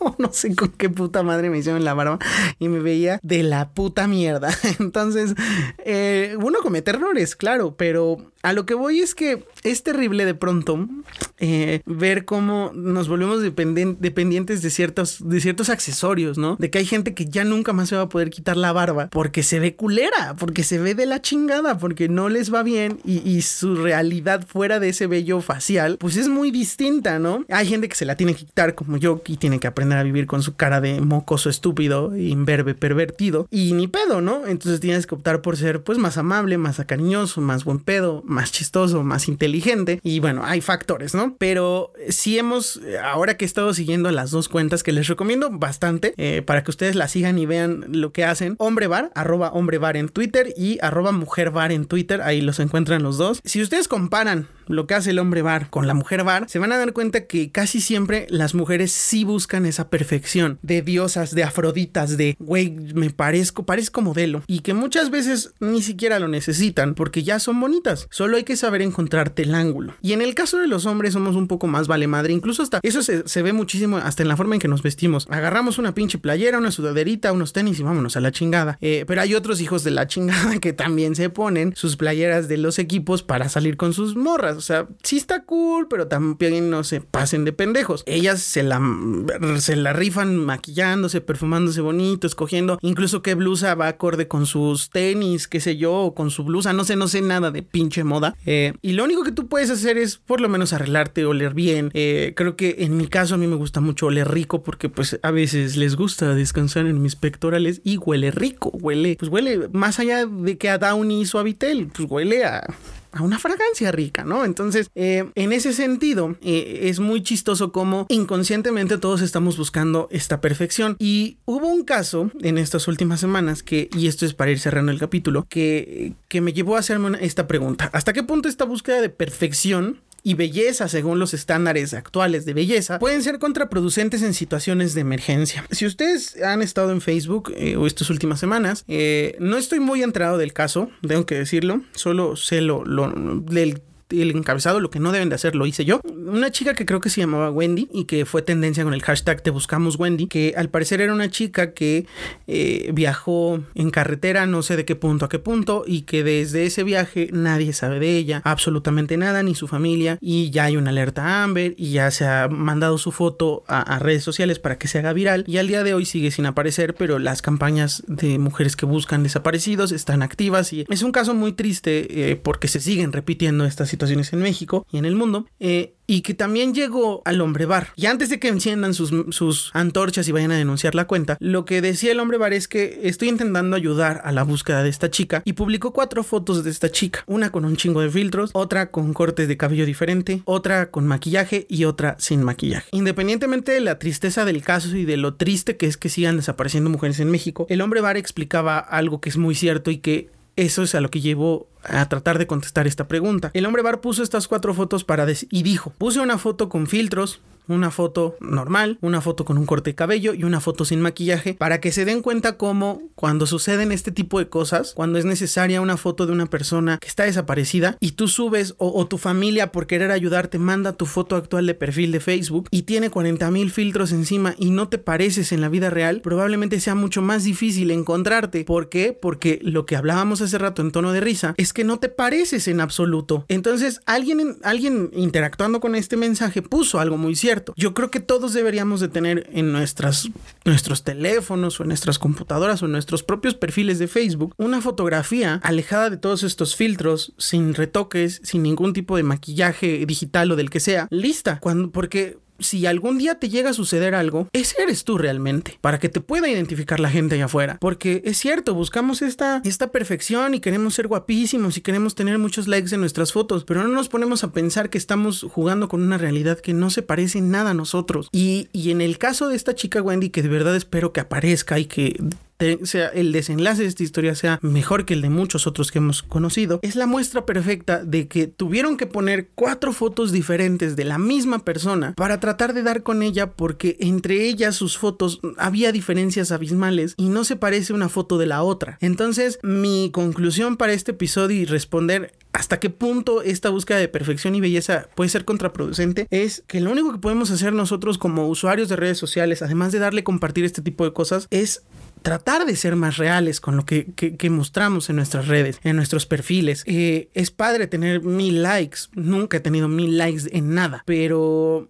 no sé con qué puta madre me hicieron la barba y me veía de la puta mierda. Entonces, eh, uno comete errores, claro claro, pero a lo que voy es que es terrible de pronto eh, ver cómo nos volvemos dependientes de ciertos, de ciertos accesorios, ¿no? De que hay gente que ya nunca más se va a poder quitar la barba porque se ve culera, porque se ve de la chingada, porque no les va bien y, y su realidad fuera de ese vello facial, pues es muy distinta, ¿no? Hay gente que se la tiene que quitar como yo y tiene que aprender a vivir con su cara de mocoso estúpido, imberbe, pervertido y ni pedo, ¿no? Entonces tienes que optar por ser pues más amable, más cariñoso, más buen pedo, más chistoso, más inteligente. Y bueno, hay factores, ¿no? Pero si hemos, ahora que he estado siguiendo las dos cuentas que les recomiendo bastante eh, para que ustedes las sigan y vean lo que hacen. Hombre Bar, arroba Hombre en Twitter y arroba Mujer Bar en Twitter. Ahí los encuentran los dos. Si ustedes comparan lo que hace el hombre bar con la mujer bar, se van a dar cuenta que casi siempre las mujeres sí buscan esa perfección de diosas, de afroditas, de güey, me parezco, parezco modelo y que muchas veces ni siquiera lo necesitan porque ya son bonitas. Solo hay que saber encontrarte el ángulo. Y en el caso de los hombres somos un poco más vale madre, incluso hasta eso se, ve muchísimo hasta en la forma en que nos vestimos. Agarramos una pinche playera, una sudaderita, unos tenis y vámonos a la chingada. Eh, pero hay otros hijos de la chingada que también se ponen sus playeras de los equipos para salir con sus morras. O sea, sí está cool, pero también no se pasen de pendejos. Ellas se la, se la rifan maquillándose, perfumándose bonito, escogiendo incluso qué blusa va acorde con sus tenis, qué sé yo, o con su blusa. No sé, no sé nada de pinche moda. Eh, y lo único que tú puedes hacer es por lo menos arreglarte, oler bien. Eh, creo que en mi caso a mí me gusta mucho oler rico porque pues a veces les gusta descansar en mis pectorales y huele rico, huele, pues huele más allá de que a Downy Suavitel, pues huele a a una fragancia rica, ¿no? Entonces, eh, en ese sentido, eh, es muy chistoso como inconscientemente todos estamos buscando esta perfección. Y hubo un caso en estas últimas semanas que, y esto es para ir cerrando el capítulo, que, que me llevó a hacerme esta pregunta. ¿Hasta qué punto esta búsqueda de perfección y belleza según los estándares actuales de belleza pueden ser contraproducentes en situaciones de emergencia. Si ustedes han estado en Facebook eh, o estas últimas semanas, eh, no estoy muy enterado del caso, tengo que decirlo, solo sé lo, lo del el encabezado, lo que no deben de hacer, lo hice yo. Una chica que creo que se llamaba Wendy y que fue tendencia con el hashtag Te Buscamos Wendy, que al parecer era una chica que eh, viajó en carretera, no sé de qué punto a qué punto, y que desde ese viaje nadie sabe de ella, absolutamente nada, ni su familia, y ya hay una alerta Amber, y ya se ha mandado su foto a, redes sociales para que se haga viral, y al día de hoy sigue sin aparecer, pero las campañas de mujeres que buscan desaparecidos están activas, y es un caso muy triste eh, porque se siguen repitiendo estas situaciones situaciones en México y en el mundo. Eh, y que también llegó al hombre bar. Y antes de que enciendan sus, sus, antorchas y vayan a denunciar la cuenta, lo que decía el hombre bar es que estoy intentando ayudar a la búsqueda de esta chica y publicó cuatro fotos de esta chica, una con un chingo de filtros, otra con cortes de cabello diferente, otra con maquillaje y otra sin maquillaje. Independientemente de la tristeza del caso y de lo triste que es que sigan desapareciendo mujeres en México, el hombre bar explicaba algo que es muy cierto y que eso es a lo que llevó a tratar de contestar esta pregunta. El hombre bar puso estas cuatro fotos para y dijo, puse una foto con filtros, una foto normal, una foto con un corte de cabello y una foto sin maquillaje para que se den cuenta cómo cuando suceden este tipo de cosas, cuando es necesaria una foto de una persona que está desaparecida y tú subes o, tu familia por querer ayudarte manda tu foto actual de perfil de Facebook y tiene 40 mil filtros encima y no te pareces en la vida real, probablemente sea mucho más difícil encontrarte. ¿Por qué? Porque lo que hablábamos hace rato en tono de risa es que no te pareces en absoluto. Entonces alguien, alguien interactuando con este mensaje puso algo muy cierto yo creo que todos deberíamos de tener en nuestras, nuestros teléfonos o en nuestras computadoras o en nuestros propios perfiles de Facebook una fotografía alejada de todos estos filtros, sin retoques, sin ningún tipo de maquillaje digital o del que sea, lista. Cuando, porque si algún día te llega a suceder algo, ese eres tú realmente, para que te pueda identificar la gente allá afuera. Porque es cierto, buscamos esta, esta perfección y queremos ser guapísimos y queremos tener muchos likes en nuestras fotos, pero no nos ponemos a pensar que estamos jugando con una realidad que no se parece nada a nosotros. Y, y en el caso de esta chica Wendy, que de verdad espero que aparezca y que sea el desenlace de esta historia sea mejor que el de muchos otros que hemos conocido, es la muestra perfecta de que tuvieron que poner cuatro fotos diferentes de la misma persona para tratar de dar con ella porque entre ellas sus fotos había diferencias abismales y no se parece una foto de la otra. Entonces, mi conclusión para este episodio y responder hasta qué punto esta búsqueda de perfección y belleza puede ser contraproducente es que lo único que podemos hacer nosotros como usuarios de redes sociales, además de darle compartir este tipo de cosas, es tratar de ser más reales con lo que, mostramos en nuestras redes, en nuestros perfiles. Eh, es padre tener mil likes, nunca he tenido mil likes en nada, pero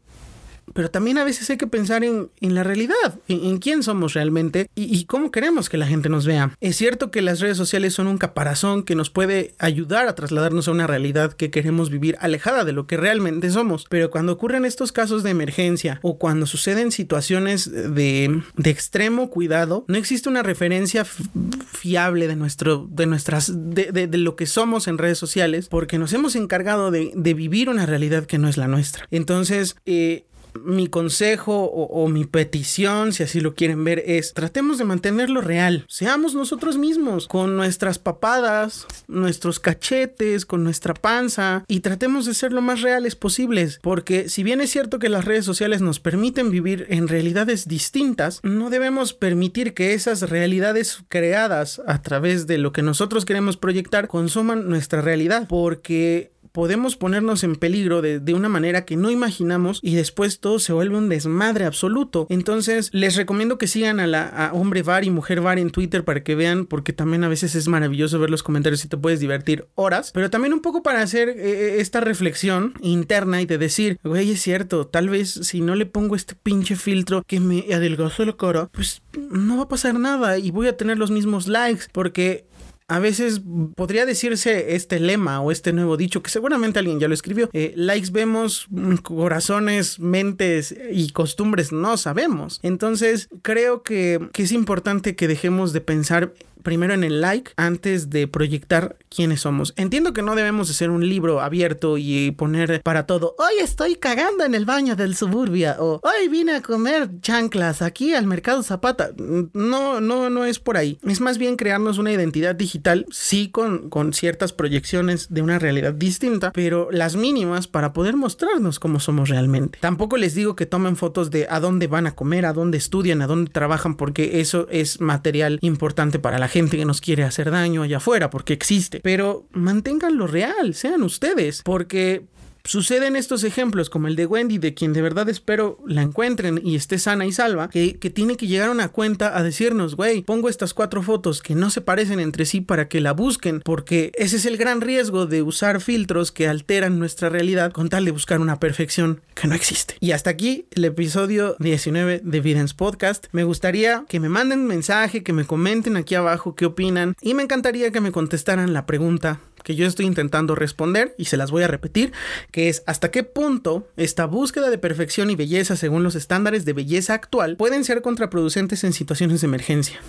pero también a veces hay que pensar en, la realidad, en, quién somos realmente y, cómo queremos que la gente nos vea. Es cierto que las redes sociales son un caparazón que nos puede ayudar a trasladarnos a una realidad que queremos vivir alejada de lo que realmente somos, pero cuando ocurren estos casos de emergencia o cuando suceden situaciones de, extremo cuidado, no existe una referencia fiable de nuestro, de nuestras, de, lo que somos en redes sociales, porque nos hemos encargado de, vivir una realidad que no es la nuestra. Entonces, eh, mi consejo o, mi petición, si así lo quieren ver, es tratemos de mantenerlo real. Seamos nosotros mismos, con nuestras papadas, nuestros cachetes, con nuestra panza y tratemos de ser lo más reales posibles. Porque si bien es cierto que las redes sociales nos permiten vivir en realidades distintas, no debemos permitir que esas realidades creadas a través de lo que nosotros queremos proyectar consuman nuestra realidad. Porque podemos ponernos en peligro de, de, una manera que no imaginamos y después todo se vuelve un desmadre absoluto. Entonces les recomiendo que sigan a la a hombre bar y mujer bar en Twitter para que vean porque también a veces es maravilloso ver los comentarios y te puedes divertir horas, pero también un poco para hacer eh, eh, esta reflexión interna y de decir, güey, es cierto, tal vez si no le pongo este pinche filtro que me adelgazó la cara, pues no va a pasar nada y voy a tener los mismos likes porque a veces podría decirse este lema o este nuevo dicho que seguramente alguien ya lo escribió. Eh, likes vemos, mm, corazones, mentes y costumbres no sabemos. Entonces creo que, que es importante que dejemos de pensar primero en el like antes de proyectar quiénes somos. Entiendo que no debemos hacer un libro abierto y poner para todo, hoy estoy cagando en el baño del suburbia o hoy vine a comer chanclas aquí al mercado Zapata. No, no, no es por ahí. Es más bien crearnos una identidad digital, sí con, con ciertas proyecciones de una realidad distinta, pero las mínimas para poder mostrarnos cómo somos realmente. Tampoco les digo que tomen fotos de a dónde van a comer, a dónde estudian, a dónde trabajan, porque eso es material importante para la gente que nos quiere hacer daño allá afuera, porque existe. Pero manténganlo real, sean ustedes, porque Suceden estos ejemplos como el de Wendy, de quien de verdad espero la encuentren y esté sana y salva, que, tiene que llegar a una cuenta a decirnos, güey, pongo estas cuatro fotos que no se parecen entre sí para que la busquen, porque ese es el gran riesgo de usar filtros que alteran nuestra realidad con tal de buscar una perfección que no existe. Y hasta aquí el episodio 19 de Vidence Podcast. Me gustaría que me manden un mensaje, que me comenten aquí abajo qué opinan y me encantaría que me contestaran la pregunta que yo estoy intentando responder y se las voy a repetir, que es hasta qué punto esta búsqueda de perfección y belleza según los estándares de belleza actual pueden ser contraproducentes en situaciones de emergencia.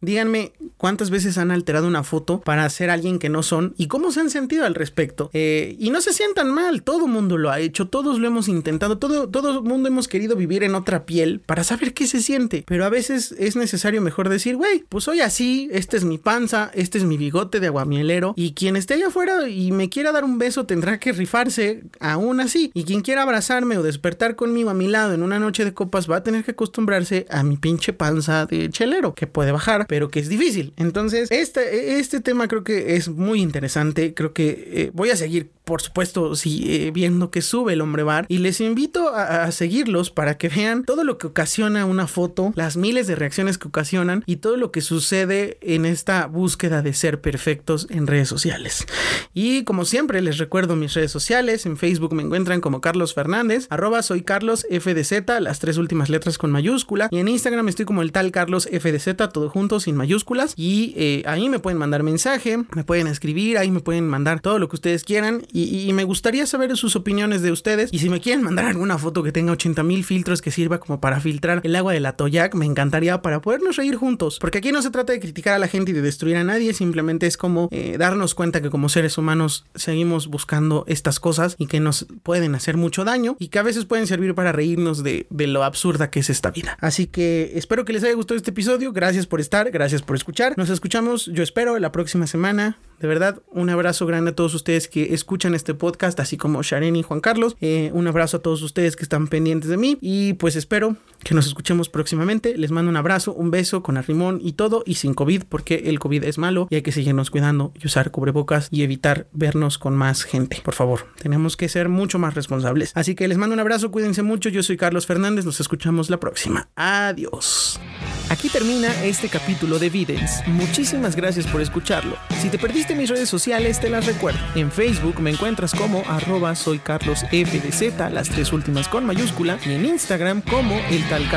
Díganme cuántas veces han alterado una foto para ser alguien que no son y cómo se han sentido al respecto. Eh, y no se sientan mal, todo mundo lo ha hecho, todos lo hemos intentado, todo, todo mundo hemos querido vivir en otra piel para saber qué se siente. Pero a veces es necesario mejor decir, güey, pues soy así, esta es mi panza, este es mi bigote de aguamielero y quien esté allá afuera y me quiera dar un beso tendrá que rifarse aún así. Y quien quiera abrazarme o despertar conmigo a mi lado en una noche de copas va a tener que acostumbrarse a mi pinche panza de chelero que puede bajar pero que es difícil. Entonces, este, este tema creo que es muy interesante. Creo que eh, voy a seguir por supuesto, sí, eh, viendo que sube el hombre bar. Y les invito a, seguirlos para que vean todo lo que ocasiona una foto, las miles de reacciones que ocasionan y todo lo que sucede en esta búsqueda de ser perfectos en redes sociales. Y como siempre, les recuerdo mis redes sociales. En Facebook me encuentran como Carlos Fernández, arroba soy Carlos FDZ, las tres últimas letras con mayúscula. Y en Instagram estoy como el tal Carlos FDZ, todo sin mayúsculas. Y eh, ahí me pueden mandar mensaje, me pueden escribir, ahí me pueden mandar todo lo que ustedes quieran. Y me gustaría saber sus opiniones de ustedes. Y si me quieren mandar alguna foto que tenga 80 mil filtros que sirva como para filtrar el agua de la Toyac, me encantaría para podernos reír juntos. Porque aquí no se trata de criticar a la gente y de destruir a nadie, simplemente es como eh, darnos cuenta que como seres humanos seguimos buscando estas cosas y que nos pueden hacer mucho daño y que a veces pueden servir para reírnos de, de lo absurda que es esta vida. Así que espero que les haya gustado este episodio. Gracias por estar, gracias por escuchar. Nos escuchamos, yo espero, la próxima semana. De verdad, un abrazo grande a todos ustedes que escuchan este podcast, así como Sharon y Juan Carlos. Eh, un abrazo a todos ustedes que están pendientes de mí y pues espero que nos escuchemos próximamente. Les mando un abrazo, un beso con arrimón y todo y sin COVID porque el COVID es malo y hay que seguirnos cuidando y usar cubrebocas y evitar vernos con más gente. Por favor, tenemos que ser mucho más responsables. Así que les mando un abrazo, cuídense mucho. Yo soy Carlos Fernández, nos escuchamos la próxima. Adiós. Aquí termina este capítulo de Videns. Muchísimas gracias por escucharlo. Si te perdiste mis redes sociales, te las recuerdo. En Facebook me encuentras como arroba soy Carlos FDZ, las tres últimas con mayúscula, y en Instagram como el tal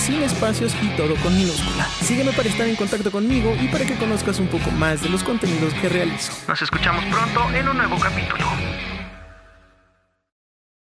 sin espacios y todo con minúscula. Sígueme para estar en contacto conmigo y para que conozcas un poco más de los contenidos que realizo. Nos escuchamos pronto en un nuevo capítulo.